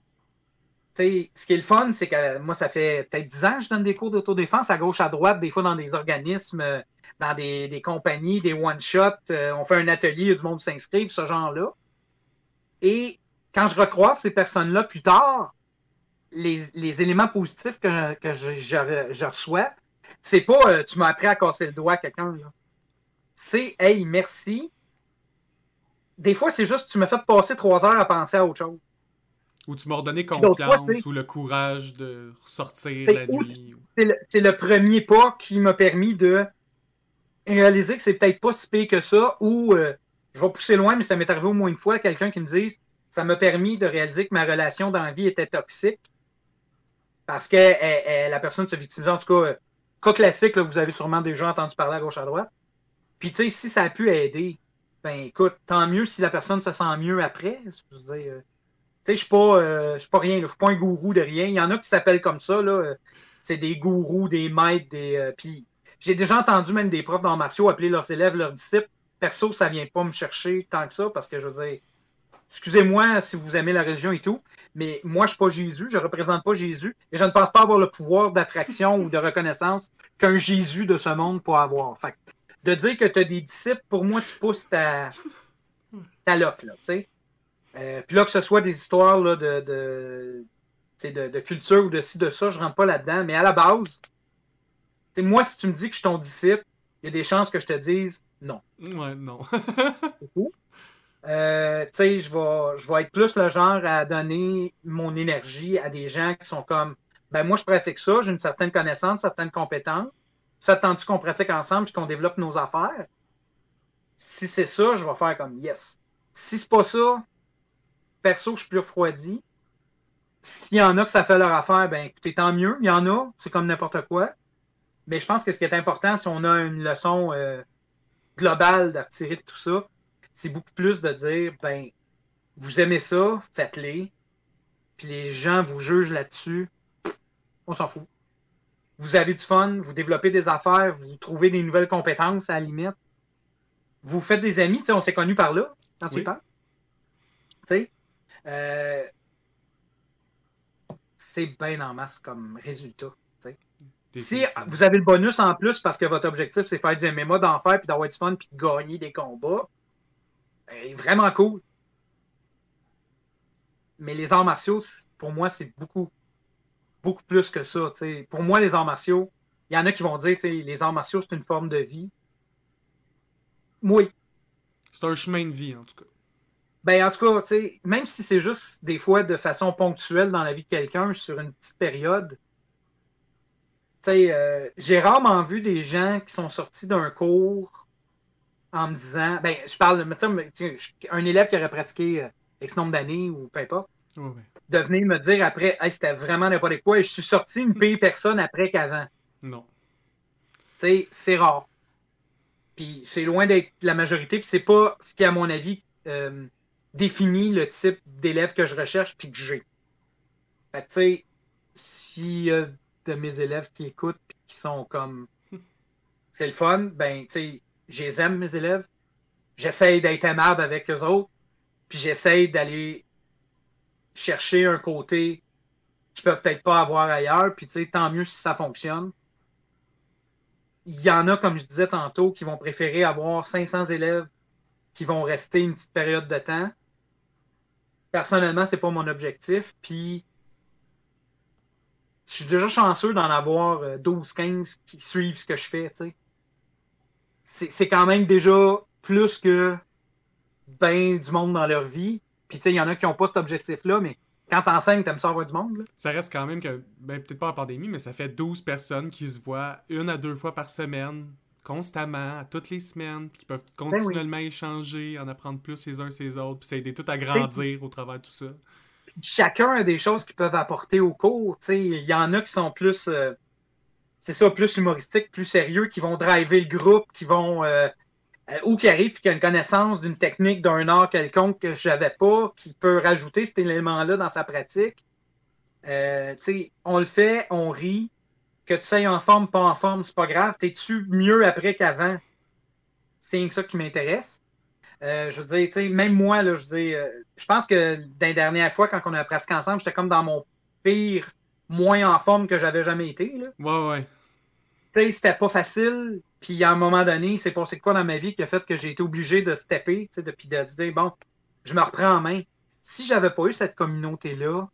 ce qui est le fun, c'est que moi, ça fait peut-être 10 ans que je donne des cours d'autodéfense à gauche, à droite, des fois dans des organismes, euh, dans des, compagnies, des one-shots. euh, on fait un atelier, du monde s'inscrive, ce genre-là. Et quand je recroise ces personnes-là plus tard, les, éléments positifs que, je, reçois, c'est pas euh, tu m'as appris à casser le doigt à quelqu'un. C'est hey, merci. Des fois, c'est juste tu m'as fait passer trois heures à penser à autre chose. Ou tu m'as redonné confiance ou le courage de ressortir C'est la nuit. C'est le, premier pas qui m'a permis de réaliser que c'est peut-être pas si pire que ça ou euh, je vais pousser loin, mais ça m'est arrivé au moins une fois, quelqu'un qui me dise ça m'a permis de réaliser que ma relation dans la vie était toxique parce que elle- elle- la personne se victimisait. En tout cas, euh, cas classique, là, vous avez sûrement déjà entendu parler à gauche à droite. Puis, tu sais, si ça a pu aider, ben écoute, tant mieux si la personne se sent mieux après. Je veux dire, euh, je pas, euh, suis pas rien, je suis pas un gourou de rien. Il y en a qui s'appellent comme ça, là. C'est des gourous, des maîtres, des. euh, puis j'ai déjà entendu même des profs d'arts martiaux appeler leurs élèves leurs disciples. Perso, ça vient pas me chercher tant que ça parce que je veux dire, excusez-moi si vous aimez la religion et tout, mais moi, je suis pas Jésus, je représente pas Jésus et je ne pense pas avoir le pouvoir d'attraction ou de reconnaissance qu'un Jésus de ce monde peut avoir. Fait de dire que tu as des disciples, pour moi, tu pousses ta, ta loque, là. Euh, Puis là, que ce soit des histoires là, de, de, de, de culture ou de ci, de ça, je rentre pas là-dedans. Mais à la base, moi, si tu me dis que je suis ton disciple, il y a des chances que je te dise non. Ouais, non. Euh, tu sais, je vais, je vais être plus le genre à donner mon énergie à des gens qui sont comme ben moi je pratique ça, j'ai une certaine connaissance, certaines compétences. Ça te tente qu'on pratique ensemble et qu'on développe nos affaires? Si c'est ça, je vais faire comme yes. Si c'est pas ça, perso, je suis plus refroidi. S'il y en a que ça fait leur affaire, ben écoutez, tant mieux. Il y en a, c'est comme n'importe quoi. Mais je pense que ce qui est important, si on a une leçon euh, globale à retirer de tout ça, c'est beaucoup plus de dire, ben, vous aimez ça, faites-les. Puis les gens vous jugent là-dessus. On s'en fout. Vous avez du fun, vous développez des affaires, vous trouvez des nouvelles compétences à la limite. Vous faites des amis, tu sais, on s'est connus par là, quand tu Oui. y. Tu sais, euh, c'est bien en masse comme résultat. Si vous avez le bonus en plus parce que votre objectif, c'est faire du MMA, d'en faire, puis d'avoir du fun, puis de gagner des combats, ben, vraiment cool. Mais les arts martiaux, pour moi, c'est beaucoup, beaucoup plus que ça. Pour moi, les arts martiaux, il y en a qui vont dire, les arts martiaux, c'est une forme de vie. Oui. C'est un chemin de vie, en tout cas. Ben, en tout cas, tu sais, même si c'est juste des fois de façon ponctuelle dans la vie de quelqu'un sur une petite période, tu sais, euh, j'ai rarement vu des gens qui sont sortis d'un cours en me disant, ben, je parle, je- un élève qui aurait pratiqué euh, X nombre d'années ou peu importe, de venir me dire après, hey, c'était vraiment n'importe quoi et je suis sorti une pire <laughs> personne après qu'avant. Non. C'est rare. Puis c'est loin d'être la majorité, puis c'est pas ce qui, à mon avis, euh, définit le type d'élève que je recherche puis que j'ai. Fait que, tu sais, s'il y a de mes élèves qui écoutent et qui sont comme <laughs> c'est le fun, ben, tu sais, je les aime, mes élèves. J'essaie d'être aimable avec eux autres, puis j'essaie d'aller chercher un côté qu'ils peuvent peut-être pas avoir ailleurs, puis tu sais, tant mieux si ça fonctionne. Il y en a, comme je disais tantôt, qui vont préférer avoir 500 élèves qui vont rester une petite période de temps. Personnellement, c'est pas mon objectif, puis je suis déjà chanceux d'en avoir 12-15 euh, qui suivent ce que je fais. C'est quand même déjà plus que ben du monde dans leur vie. Puis, il y en a qui n'ont pas cet objectif-là, mais quand t'enseignes, t'aimes ça avoir du monde. Ça reste quand même que, ben, peut-être pas en pandémie, mais ça fait 12 personnes qui se voient une à deux fois par semaine, constamment, toutes les semaines, puis qui peuvent ben continuellement échanger, en apprendre plus les uns les autres, puis s'aider tout à grandir au travers de tout ça chacun a des choses qu'ils peuvent apporter au cours. Il y en a qui sont plus, euh, c'est ça, plus humoristiques, plus sérieux, qui vont driver le groupe, qui vont, euh, euh, ou qui arrivent, qui ont une connaissance d'une technique, d'un art quelconque que je n'avais pas, qui peut rajouter cet élément-là dans sa pratique. on le fait, on rit. Que tu sois en forme, pas en forme, c'est pas grave. T'es-tu mieux après qu'avant? C'est ça qui m'intéresse. Euh, je veux dire, tu sais, même moi, là, je veux dire, euh, je pense que la dernière fois, quand on a pratiqué ensemble, j'étais comme dans mon pire, moins en forme que j'avais jamais été. Là. Ouais, ouais. Tu sais, c'était pas facile. Puis à un moment donné, c'est passé quoi dans ma vie qui a fait que j'ai été obligé de stepper, tu sais, depuis de dire, bon, je me reprends en main. Si j'avais pas eu cette communauté-là,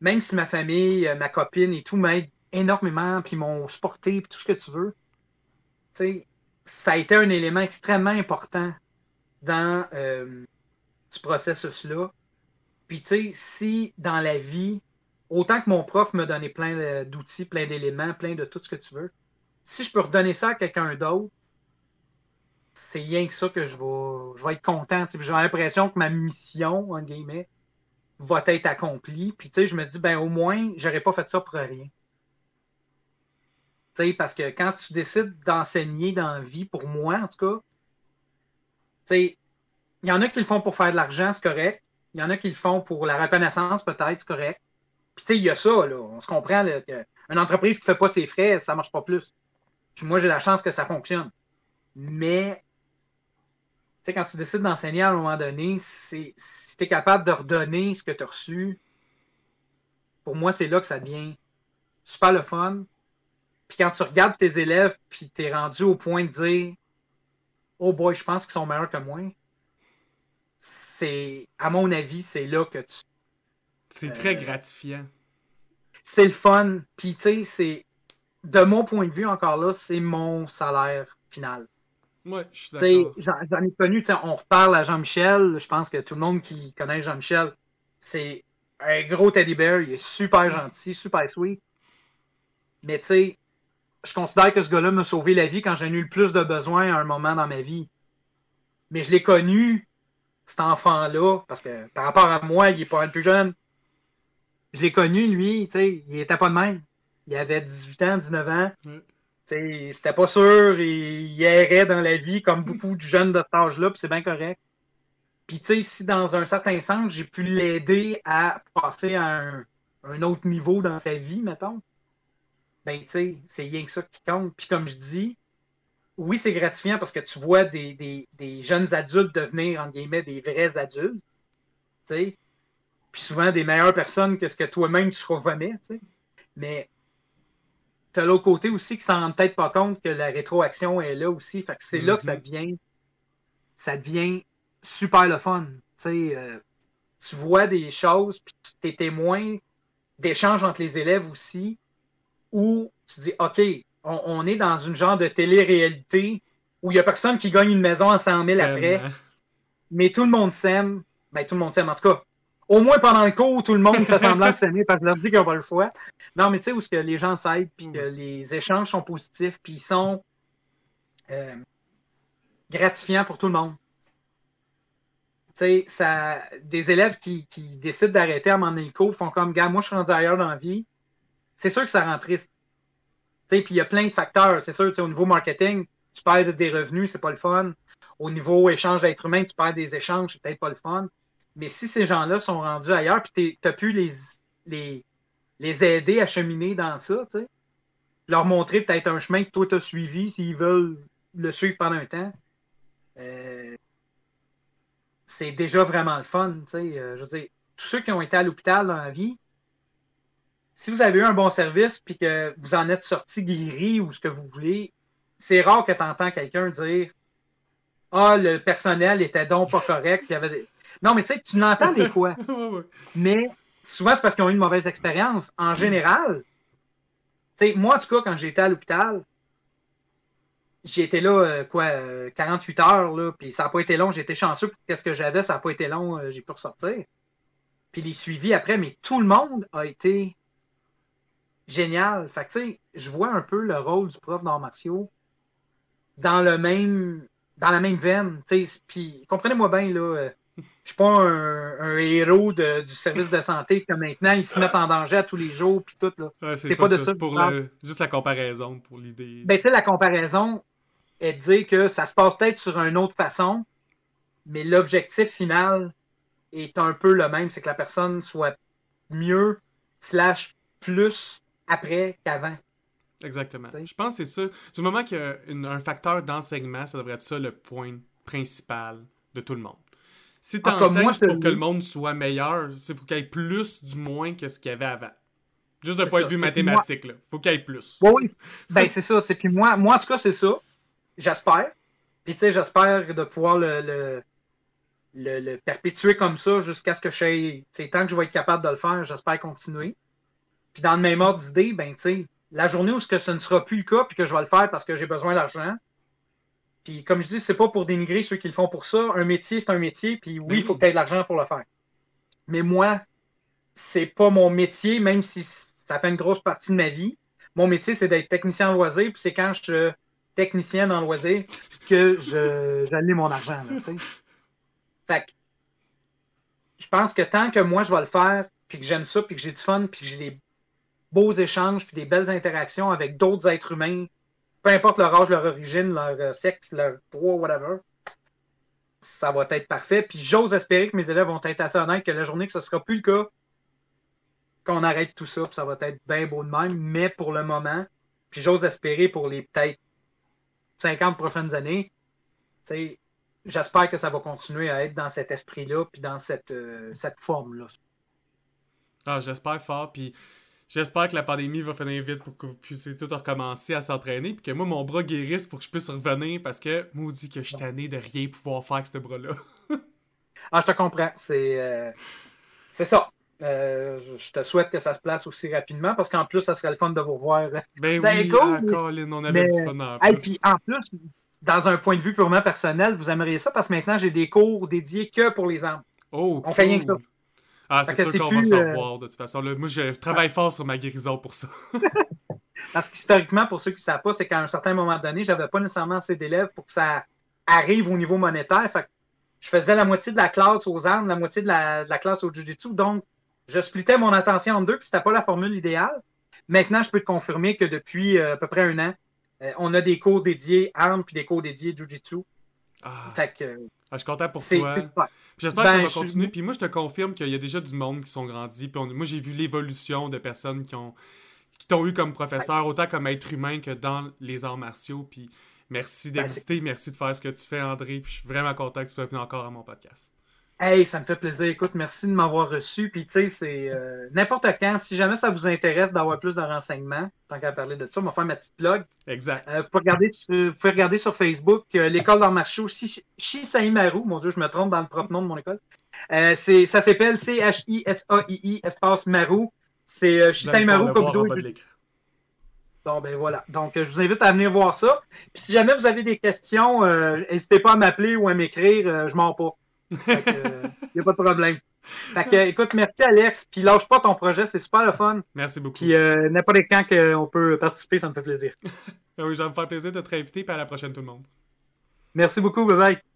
même si ma famille, euh, ma copine et tout m'aident énormément, puis m'ont supporté, puis tout ce que tu veux, ça a été un élément extrêmement important dans euh, ce processus-là. Puis, tu sais, si dans la vie, autant que mon prof me donnait plein d'outils, plein d'éléments, plein de tout ce que tu veux, si je peux redonner ça à quelqu'un d'autre, c'est rien que ça que je vais, je vais être content. J'ai l'impression que ma mission, en guillemets, va être accomplie. Puis, tu sais, je me dis, ben au moins, j'aurais pas fait ça pour rien. Parce que quand tu décides d'enseigner dans la vie, pour moi, en tout cas, il y en a qui le font pour faire de l'argent, c'est correct. Il y en a qui le font pour la reconnaissance, peut-être, c'est correct. Puis, tu sais, il y a ça, là. On se comprend, là, une entreprise qui ne fait pas ses frais, ça ne marche pas plus. Puis moi, j'ai la chance que ça fonctionne. Mais, tu sais, quand tu décides d'enseigner à un moment donné, si tu es capable de redonner ce que tu as reçu, pour moi, c'est là que ça devient super le fun. Puis quand tu regardes tes élèves, puis tu es rendu au point de dire oh boy, je pense qu'ils sont meilleurs que moi, c'est, à mon avis, c'est là que tu. C'est très euh, gratifiant. C'est le fun. Puis, tu sais, c'est. De mon point de vue, encore là, c'est mon salaire final. Ouais, je suis d'accord. J'en ai connu, on reparle à Jean-Michel. Je pense que tout le monde qui connaît Jean-Michel, c'est un gros teddy bear. Il est super gentil, super sweet. Mais tu sais, je considère que ce gars-là m'a sauvé la vie quand j'ai eu le plus de besoin à un moment dans ma vie. Mais je l'ai connu, cet enfant-là, parce que par rapport à moi, il est pas le plus jeune. Je l'ai connu, lui, tu sais, il était pas de même. Il avait 18 ans, 19 ans. sais, C'était pas sûr, il, errait dans la vie comme beaucoup de jeunes de cet âge-là, puis c'est bien correct. Puis, tu sais, si dans un certain sens, j'ai pu l'aider à passer à un autre niveau dans sa vie, mettons, ben, tu sais, c'est rien que ça qui compte. Puis comme je dis, oui, c'est gratifiant parce que tu vois des, jeunes adultes devenir, entre guillemets, des vrais adultes. Tu sais. Puis souvent des meilleures personnes que ce que toi-même tu seras jamais, tu sais. Mais tu as l'autre côté aussi qui s'en rend peut-être pas compte que la rétroaction est là aussi. Fait que c'est là que ça mm-hmm. devient ça devient super le fun. Tu sais, euh, tu vois des choses, puis tu es témoin d'échanges entre les élèves aussi où tu dis, OK, on, est dans une genre de télé-réalité où il n'y a personne qui gagne une maison à 100 000 après, mais tout le monde s'aime. Ben, tout le monde s'aime. En tout cas, au moins pendant le cours, tout le monde fait semblant de <laughs> s'aimer parce que leur dit qu'ils n'ont pas le choix. Non, mais tu sais, où que les gens s'aident, puis que hmm. les échanges sont positifs, puis ils sont euh, gratifiants pour tout le monde. Tu sais, des élèves qui, décident d'arrêter à un moment donné le cours font comme, gars, moi, je suis rendu ailleurs dans la vie c'est sûr que ça rend triste. Puis il y a plein de facteurs. C'est sûr, au niveau marketing, tu perds des revenus, c'est pas le fun. Au niveau échange d'êtres humains, tu perds des échanges, c'est peut-être pas le fun. Mais si ces gens-là sont rendus ailleurs, puis tu n'as plus les, les aider à cheminer dans ça, tu sais. Leur montrer peut-être un chemin que toi t'as suivi s'ils veulent le suivre pendant un temps. Euh, c'est déjà vraiment le fun, tu. Euh, je veux dire, tous ceux qui ont été à l'hôpital dans la vie, si vous avez eu un bon service puis que vous en êtes sorti guéri ou ce que vous voulez, c'est rare que tu entends quelqu'un dire Ah, le personnel était donc pas correct. Puis avait Non, mais tu sais, tu l'entends des fois. <laughs> Mais souvent, c'est parce qu'ils ont eu une mauvaise expérience. En général, tu sais, moi, en tout cas, quand j'étais à l'hôpital, j'ai été là, euh, quoi, 48 euh, heures, là, puis ça n'a pas été long. J'étais chanceux pour qu'est-ce que j'avais, ça n'a pas été long, euh, j'ai pu ressortir. Puis les suivis après, mais tout le monde a été génial. Fait que, tu sais, je vois un peu le rôle du prof d'arts martiaux dans le même dans la même veine. Puis comprenez-moi bien, là, euh, je suis pas un, héros du service de santé que maintenant ils se mettent en danger à tous les jours puis tout. Là. c'est pas, de ça. pour juste la comparaison pour l'idée. Ben, tu sais, la comparaison est de dire que ça se passe peut-être sur une autre façon, mais l'objectif final est un peu le même, c'est que la personne soit mieux slash plus après qu'avant. Exactement. Je pense que c'est ça. Du moment qu'il y a un facteur d'enseignement, ça devrait être ça le point principal de tout le monde. Si tu enseignes pour que le monde soit meilleur, c'est pour qu'il y ait plus du moins que ce qu'il y avait avant. Juste d'un point de vue mathématique, il faut qu'il y ait plus. Oui, <laughs> ben c'est ça. Puis moi, moi, en tout cas, c'est ça. J'espère. Puis tu sais, j'espère de pouvoir le, le, perpétuer comme ça jusqu'à ce que je Tant que je vais être capable de le faire, j'espère continuer. Puis dans le même ordre d'idée, ben tu sais, la journée où ce, que ne sera plus le cas, puis que je vais le faire parce que j'ai besoin d'argent. Puis comme je dis, c'est pas pour dénigrer ceux qui le font pour ça. Un métier, c'est un métier, puis oui, il faut que tu aies de l'argent pour le faire. Mais moi, c'est pas mon métier, même si ça fait une grosse partie de ma vie. Mon métier, c'est d'être technicien en loisir, puis c'est quand je suis technicien en loisir que je mon argent. fait que je pense que tant que moi, je vais le faire, puis que j'aime ça, puis que j'ai du fun, puis que j'ai des beaux échanges puis des belles interactions avec d'autres êtres humains, peu importe leur âge, leur origine, leur euh, sexe, leur poids, whatever, ça va être parfait. Puis j'ose espérer que mes élèves vont être assez honnêtes que la journée que ce ne sera plus le cas, qu'on arrête tout ça, puis ça va être bien beau de même. Mais pour le moment, puis j'ose espérer pour les peut-être 50 prochaines années, j'espère que ça va continuer à être dans cet esprit-là, puis dans cette, euh, cette forme-là. Ah, j'espère fort. Puis J'espère que la pandémie va finir vite pour que vous puissiez tout recommencer à s'entraîner. Puis que moi, mon bras guérisse pour que je puisse revenir parce que moi, dit que je suis tanné de rien pouvoir faire avec ce bras-là. ah, je te comprends. C'est euh, c'est ça. Euh, je te souhaite que ça se place aussi rapidement parce qu'en plus, ça serait le fun de vous revoir. Ben oui, ah, Colin, on avait du fun en plus. Et puis en plus, dans un point de vue purement personnel, vous aimeriez ça parce que maintenant, j'ai des cours dédiés que pour les armes. Oh, on fait rien que ça. Ah, c'est sûr qu'on va se euh, revoir de toute façon. moi, je travaille fort sur ma guérison pour ça. <laughs> Parce qu'historiquement, pour ceux qui ne savent pas, c'est qu'à un certain moment donné, j'avais pas nécessairement assez d'élèves pour que ça arrive au niveau monétaire. Fait je faisais la moitié de la classe aux armes, la moitié de la, classe au jiu-jitsu. Donc, je splittais mon attention en deux, puis c'était pas la formule idéale. Maintenant, je peux te confirmer que depuis euh, à peu près un an, euh, on a des cours dédiés armes puis des cours dédiés jiu-jitsu. Ah. Fait que, ah, je suis content pour toi. J'espère que ça ben, va continuer. Puis moi, je te confirme qu'il y a déjà du monde qui sont grandis. Puis moi, j'ai vu l'évolution de personnes qui ont qui t'ont eu comme professeur, autant comme être humain que dans les arts martiaux. Puis merci ben, d'exister, merci de faire ce que tu fais, André. Puis je suis vraiment content que tu sois venu encore à mon podcast. Hey, ça me fait plaisir. Écoute, merci de m'avoir reçu. Puis, tu sais, c'est euh, n'importe quand. Si jamais ça vous intéresse d'avoir plus de renseignements, tant qu'à parler de ça, on va faire ma petite blog. Exact. Euh, vous, pouvez regarder, vous, pouvez regarder, sur Facebook euh, l'école d'art martiaux Shisaimaru. Mon Dieu, je me trompe dans le propre nom de mon école. c'est, ça s'appelle C-H-I-S-A-I-I, espace Maru. C'est Shisaimaru Kobudo. Bon, ben voilà. Donc, je vous invite à venir voir ça. Puis, si jamais vous avez des questions, n'hésitez pas à m'appeler ou à m'écrire. je m'en pas. Il n'y a pas de problème. Fait que, écoute, merci Alex. Puis lâche pas ton projet, c'est super le fun. Merci beaucoup. Puis euh, n'importe quand qu'on peut participer, ça me fait plaisir. <laughs> oui, ça me faire plaisir de te réinviter. Puis à la prochaine, tout le monde. Merci beaucoup. Bye bye.